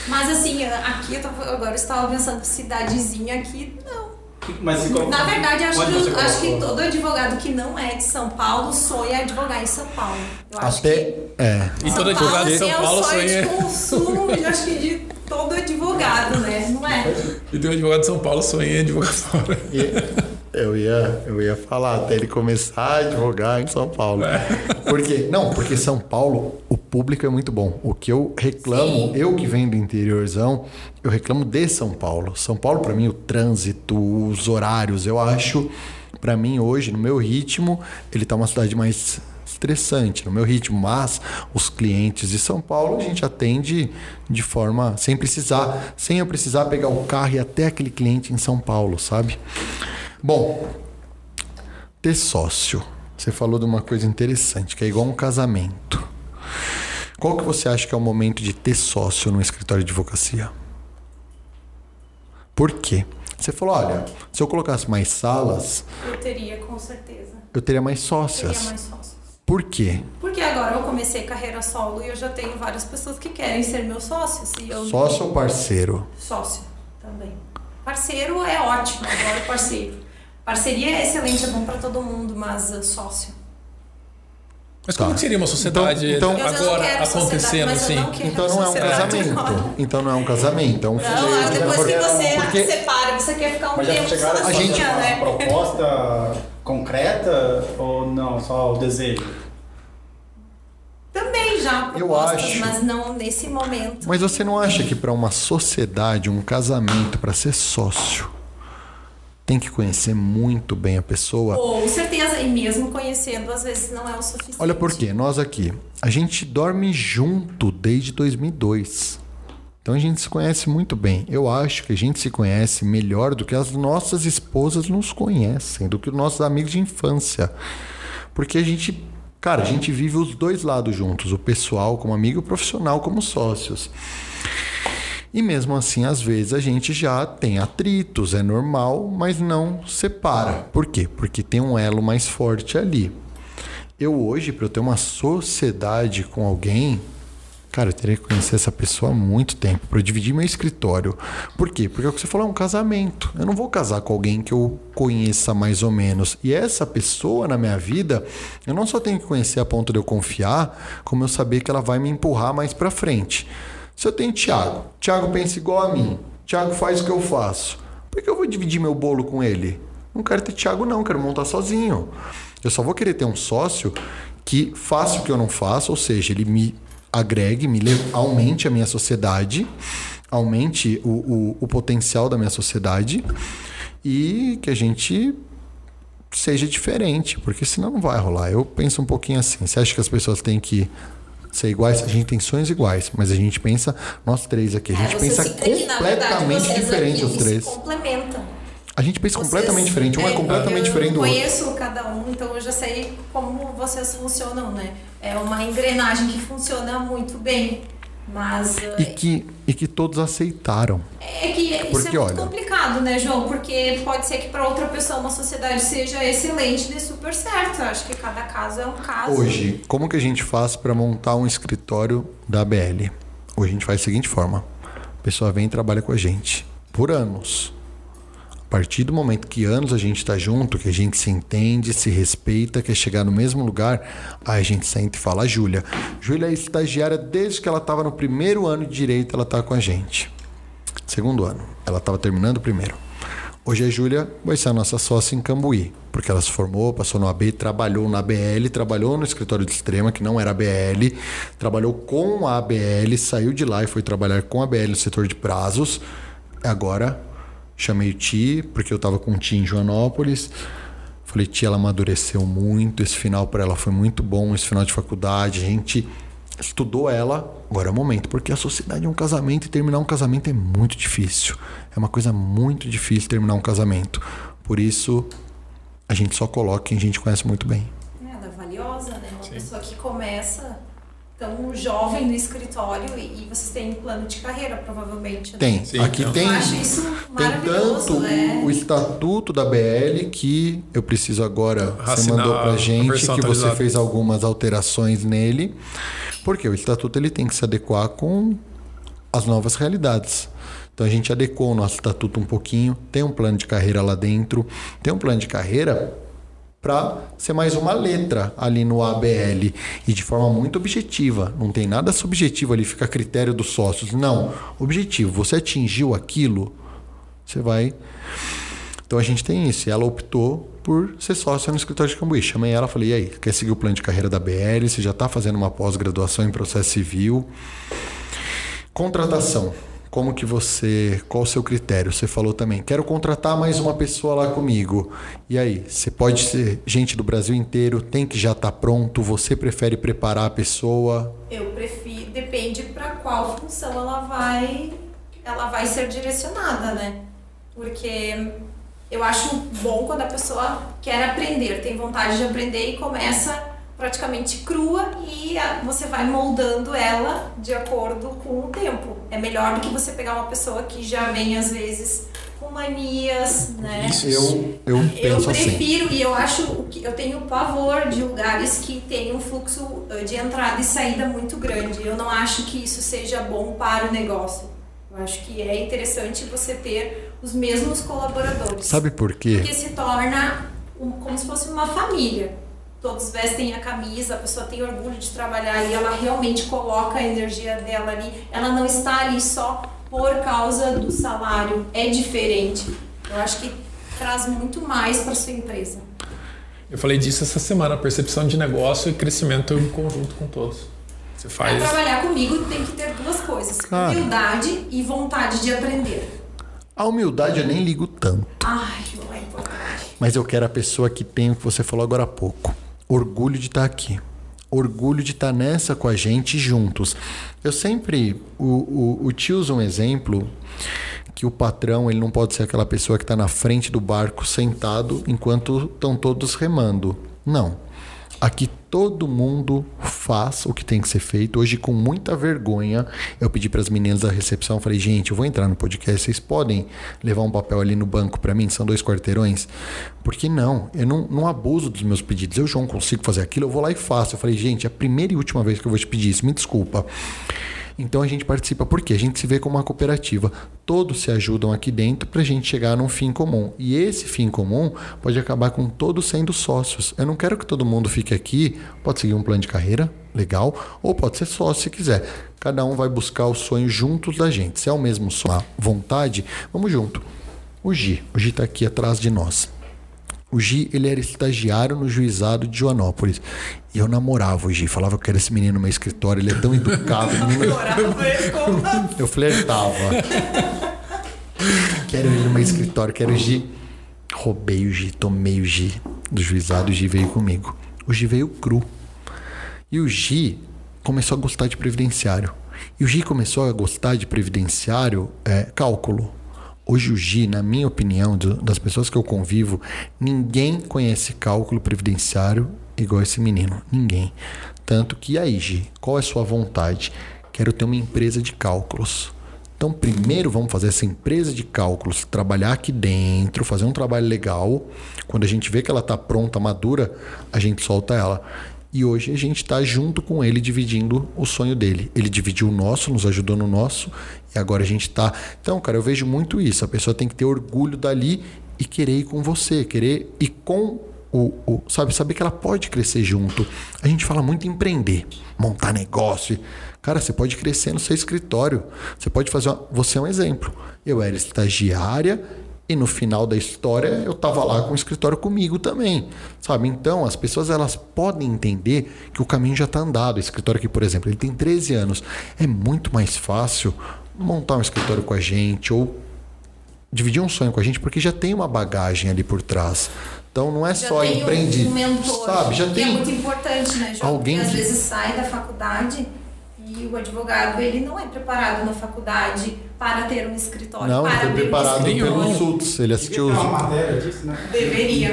Mas assim, aqui eu tava, agora eu estava pensando cidadezinha aqui, não. Mas Na verdade, acho, que, acho que todo advogado que não é de São Paulo sonha advogar em São Paulo. Eu acho até. que É. E todo advogado de São é o Paulo sonho sonha. de consumo, eu acho que de advogado, né? Não é? E tem um advogado de São Paulo sonha em advogar fora. Eu ia, eu ia falar até ele começar a advogar em São Paulo. Por quê? Não, porque São Paulo, o público é muito bom. O que eu reclamo, Sim. eu que venho do interiorzão, eu reclamo de São Paulo. São Paulo, para mim, o trânsito, os horários, eu acho, para mim hoje, no meu ritmo, ele tá uma cidade mais estressante no meu ritmo, mas os clientes de São Paulo a gente atende de forma sem precisar, sem eu precisar pegar o carro e até aquele cliente em São Paulo, sabe? Bom, ter sócio. você falou de uma coisa interessante, que é igual um casamento. Qual que você acha que é o momento de ter sócio no escritório de advocacia? Por quê? Você falou, olha, se eu colocasse mais salas, Eu teria, com certeza. eu teria mais Teria sócias. mais sócios. Por quê? Porque agora eu comecei carreira solo e eu já tenho várias pessoas que querem ser meus sócios. E eu Sócio ou parceiro? Sócio também. Parceiro é ótimo, adoro parceiro. Parceria é excelente, é bom pra todo mundo, mas uh, sócio. Mas como Tá. que seria uma sociedade Então- então- Eu já não agora sociedade, acontecendo assim? não Então não é um sociedade casamento. agora. Então não é um casamento, é um Não, fileiro. depois que você porque- separa, você quer ficar um Mas já tempo chegaram a sozinha, gente- uma né? proposta concreta ou não, só o desejo? Também já Eu propostas, acho. mas não nesse momento. Mas você não acha que para uma sociedade, um casamento, para ser sócio, tem que conhecer muito bem a pessoa? Com certeza, e mesmo conhecendo, às vezes não é o suficiente. Olha por quê, nós aqui, a gente dorme junto desde 2002. Então a gente se conhece muito bem. Eu acho que a gente se conhece melhor do que as nossas esposas nos conhecem, do que os nossos amigos de infância. Porque a gente, cara, a gente vive os dois lados juntos, o pessoal como amigo e o profissional como sócios. E mesmo assim, às vezes a gente já tem atritos, é normal, mas não separa. Por quê? Porque tem um elo mais forte ali. Eu hoje, para eu ter uma sociedade com alguém, cara, eu teria que conhecer essa pessoa há muito tempo para dividir meu escritório. Por quê? Porque é o que você falou é um casamento. Eu não vou casar com alguém que eu conheça mais ou menos. E essa pessoa na minha vida, eu não só tenho que conhecer a ponto de eu confiar, como eu saber que ela vai me empurrar mais para frente. Se eu tenho Thiago, Thiago pensa igual a mim, Thiago faz o que eu faço. Por que eu vou dividir meu bolo com ele? Não quero ter Thiago, não, quero montar sozinho. Eu só vou querer ter um sócio que faça o que eu não faço, ou seja, ele me agregue, me aumente a minha sociedade, aumente o, o, o potencial da minha sociedade e que a gente seja diferente, porque senão não vai rolar. Eu penso um pouquinho assim. Você acha que as pessoas têm que ser iguais? A gente tem sonhos iguais, mas a gente pensa, nós três aqui, a gente É, pensa se- é verdade, completamente diferente os três. Se complementam. A gente pensa completamente Vocês- diferente, um é é, completamente eu diferente do outro. conheço cada um, então eu já sei como vocês funcionam, né? É uma engrenagem que funciona muito bem. Mas E eh, que, e que todos aceitaram. é que isso Porque, é muito olha- complicado, né, João? Porque pode ser que para outra pessoa uma sociedade seja excelente e dê super certo. Eu acho que cada caso é um caso. Hoje, como que a gente faz para montar um escritório da ABL? Hoje a gente faz da seguinte forma: a pessoa vem e trabalha com a gente por anos. A partir do momento que anos a gente está junto, que a gente se entende, se respeita, quer chegar no mesmo lugar, aí a gente senta e fala: Júlia. Júlia é estagiária desde que ela estava no primeiro ano de direito, ela está com a gente. Segundo ano, ela estava terminando o primeiro. Hoje a Júlia vai ser a nossa sócia em Cambuí, porque ela se formou, passou no AB, trabalhou na ABL, trabalhou no escritório de extrema, que não era ABL, trabalhou com a ABL, saiu de lá e foi trabalhar com a ABL no setor de prazos. Agora chamei o Ti, porque eu estava com o Ti em Joanópolis. Falei, Ti, ela amadureceu muito, esse final para ela foi muito bom, esse final de faculdade, a gente estudou ela, agora é o momento, porque a sociedade é um casamento e terminar um casamento é muito difícil. É uma coisa muito difícil terminar um casamento. Por isso, a gente só coloca quem a gente conhece muito bem. É, da valiosa, né? Uma pessoa que começa tão jovem no escritório e, e vocês têm um plano de carreira, provavelmente. né? Tem, Sim, aqui então. tem. Eu acho isso Tem maravilhoso, tanto né? o estatuto da BL que eu preciso agora. Você mandou pra a gente que você fez algumas alterações nele, porque o estatuto ele tem que se adequar com as novas realidades. Então a gente adequou o nosso estatuto um pouquinho, tem um plano de carreira lá dentro, tem um plano de carreira para ser mais uma letra ali no ABL e de forma muito objetiva. Não tem nada subjetivo ali, fica a critério dos sócios. Não, objetivo. Você atingiu aquilo, você vai. Então a gente tem isso. Ela optou por ser sócia no escritório de Cambuí. Chamei ela, falei: e aí, quer seguir o plano de carreira da BL? Você já está fazendo uma pós-graduação em processo civil? Contratação. Como que você, qual o seu critério? Você falou também, quero contratar mais uma pessoa lá comigo. E aí, você pode ser gente do Brasil inteiro, tem que já estar pronto, você prefere preparar a pessoa? Eu prefiro, depende para qual função ela vai, ela vai ser direcionada, né? Porque Eu acho bom quando a pessoa quer aprender, tem vontade de aprender e começa praticamente crua e você vai moldando ela de acordo com o tempo. É melhor do que você pegar uma pessoa que já vem às vezes com manias, né? Isso, eu, eu penso eu assim. prefiro e eu acho que eu tenho pavor de lugares que tem um fluxo eh, de entrada e saída muito grande. Eu não acho que isso seja bom para o negócio. Eu acho que é interessante você ter os mesmos colaboradores. Sabe por quê? Porque se torna um, como se fosse uma família. Todos vestem a camisa, a pessoa tem orgulho de trabalhar e ela realmente coloca a energia dela ali. Ela não está ali só por causa do salário. É diferente. Eu acho que traz muito mais para sua empresa. Eu falei disso essa semana, percepção de negócio e crescimento em conjunto com todos. Você faz. Para trabalhar comigo tem que ter duas coisas: Claro. humildade e vontade de aprender. A humildade eu nem ligo tanto. Ai, não é importante. Mas eu quero a pessoa que tem o que você falou agora há pouco. Orgulho de estar aqui. Orgulho de estar nessa com a gente juntos. Eu sempre. O, o, o tio usa um exemplo que o patrão ele não pode ser aquela pessoa que está na frente do barco sentado enquanto estão todos remando. Não. Aqui todo mundo faz o que tem que ser feito. Hoje, com muita vergonha, eu pedi para as meninas da recepção, falei, gente, eu vou entrar no podcast, vocês podem levar um papel ali no banco para mim? São dois quarteirões? Porque não, eu não, não abuso dos meus pedidos. Eu, João, consigo fazer aquilo, eu vou lá e faço. Eu falei, gente, é a primeira e última vez que eu vou te pedir isso, me desculpa. Então a gente participa porque a gente se vê como uma cooperativa. Todos se ajudam aqui dentro para a gente chegar num fim comum. E esse fim comum pode acabar com todos sendo sócios. Eu não quero que todo mundo fique aqui, pode seguir um plano de carreira, legal, ou pode ser sócio se quiser. Cada um vai buscar o sonho juntos da gente. Se é o mesmo sonho, a vontade, vamos junto. O Gi, o Gi está aqui atrás de nós. O Gi, ele era estagiário no juizado de Joanópolis. E eu namorava o Gi. Falava que quero esse menino no meu escritório. Ele é tão educado. eu flertava. quero ele no meu escritório, quero o Gi. Roubei o Gi, tomei o Gi do juizado. O Gi veio comigo. O Gi veio cru. E o Gi começou a gostar de previdenciário. E o Gi começou a gostar de previdenciário é, cálculo. Hoje o Gi, na minha opinião, do- das pessoas que eu convivo, ninguém conhece cálculo previdenciário igual esse menino. Ninguém. Tanto que, aí, Gi, qual é a sua vontade? Quero ter uma empresa de cálculos. Então, primeiro vamos fazer essa empresa de cálculos, trabalhar aqui dentro, fazer um trabalho legal. Quando a gente vê que ela está pronta, madura, a gente solta ela. E hoje a gente está junto com ele dividindo o sonho dele. Ele dividiu o nosso, nos ajudou no nosso, e agora a gente está. Então, cara, eu vejo muito isso. A pessoa tem que ter orgulho dali e querer ir com você, querer ir com o, o- sabe, saber que ela pode crescer junto. A gente fala muito em empreender, montar negócio. Cara, você pode crescer no seu escritório. Você pode fazer. Uma, você é um exemplo. Eu era estagiária e no final da história eu tava lá com o escritório comigo também, sabe? Então as pessoas elas podem entender que o caminho já está andado. O escritório aqui, por exemplo, ele tem 13 anos. É muito mais fácil montar um escritório com a gente ou dividir um sonho com a gente porque já tem uma bagagem ali por trás. Então não é Já só tem um- mentor, sabe? Já que tem é muito importante, né, João? alguém Porque às que- vezes sai da faculdade e o advogado ele não é preparado na faculdade para ter um escritório, não, para ele foi um preparado escritório. pelo SUTS. Ele assistiu, matéria disso, né? Deveria.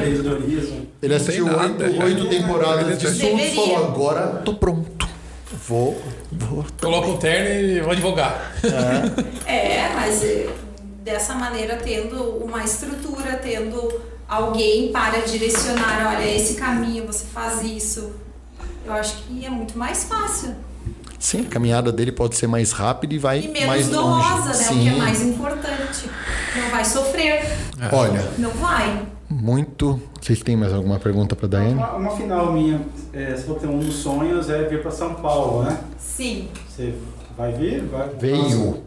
Ele assistiu oito, oito temporadas de SUTS e falou: agora tô pronto. Vou, vou. Coloca o terno e vou advogar. É, mas eh, dessa maneira, tendo uma estrutura, tendo alguém para direcionar, olha, esse caminho, você faz isso. Eu acho que é muito mais fácil. Sim, a caminhada dele pode ser mais rápida e vai E menos mais dolosa, longe. né? Sim. O que é mais importante. Não vai sofrer. Olha, Não vai. muito. Vocês têm mais alguma pergunta para Daiane? Uma, uma final minha, é, você falou que um dos sonhos é vir para São Paulo, né? Sim. Você vai vir? Vai, Veio.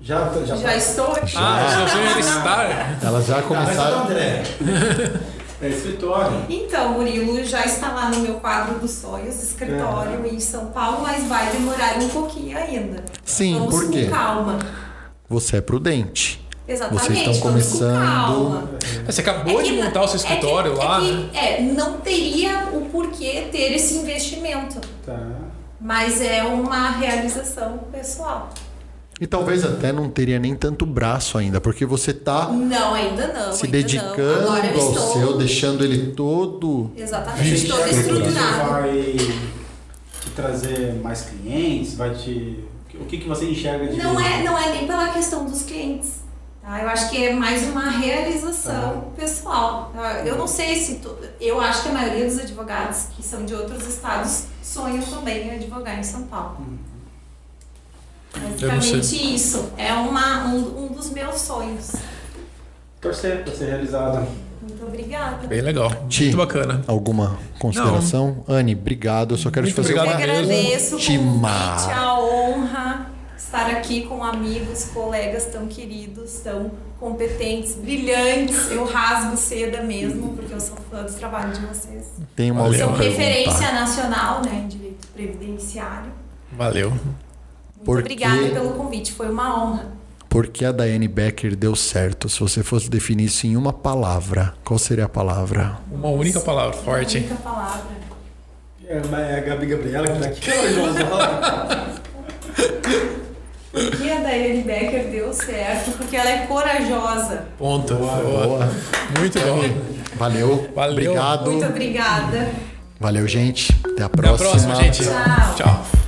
Já, já, Já estou aqui. Ah, sonho era estar. Elas já Ah, mas é começaram. André. É escritório. Então, Murilo já está lá no meu quadro dos sonhos, escritório em São Paulo, mas vai demorar um pouquinho ainda. Sim, Vamos por quê? com calma. Você é prudente. Exatamente. Vocês estão começando. calma. Você acabou É de que montar o seu é que- escritório é lá, que, né? É, não teria o porquê ter esse investimento, Tá. mas é uma realização pessoal. E talvez até não teria nem tanto braço ainda, porque você tá Não, ainda não. se ainda dedicando não. Ao estou... seu, deixando ele todo. Exatamente, Vixe, todo Isso estruturado. vai te trazer mais clientes? Vai te... O que, que você enxerga de... Não é, não é nem pela questão dos clientes. Tá? Eu acho que é mais uma realização pessoal. tá? Eu não sei se. to- Eu acho que a maioria dos advogados que são de outros estados sonham também em advogar em São Paulo. Sei. Basicamente isso. É uma, um, um dos meus sonhos. Torcer para ser realizada. Muito obrigada. Bem legal. Ti. Muito bacana. Alguma consideração? Anne, obrigado. Eu só quero Muito te fazer Eu uma obrigado. agradeço o convite, a honra estar aqui com amigos, colegas tão queridos, tão competentes, brilhantes. Eu rasgo seda mesmo, porque eu sou fã do trabalho de vocês. Tem uma Valeu. São referência pergunta. nacional né, em direito previdenciário. Valeu. Muito obrigada pelo convite, foi uma honra. Por que a Daiane Becker deu certo? Se você fosse definir isso em uma palavra, qual seria a palavra? Uma única palavra, forte, Uma única palavra. É, mas é a Gabi Gabriela que tá aqui. E a Daiane Becker deu certo, porque ela é corajosa. Ponto. Boa. Boa. Muito bom. Valeu. Valeu. Obrigado. Muito obrigada. Valeu, gente. Até a Até a próxima. próxima, gente. Tchau. Tchau.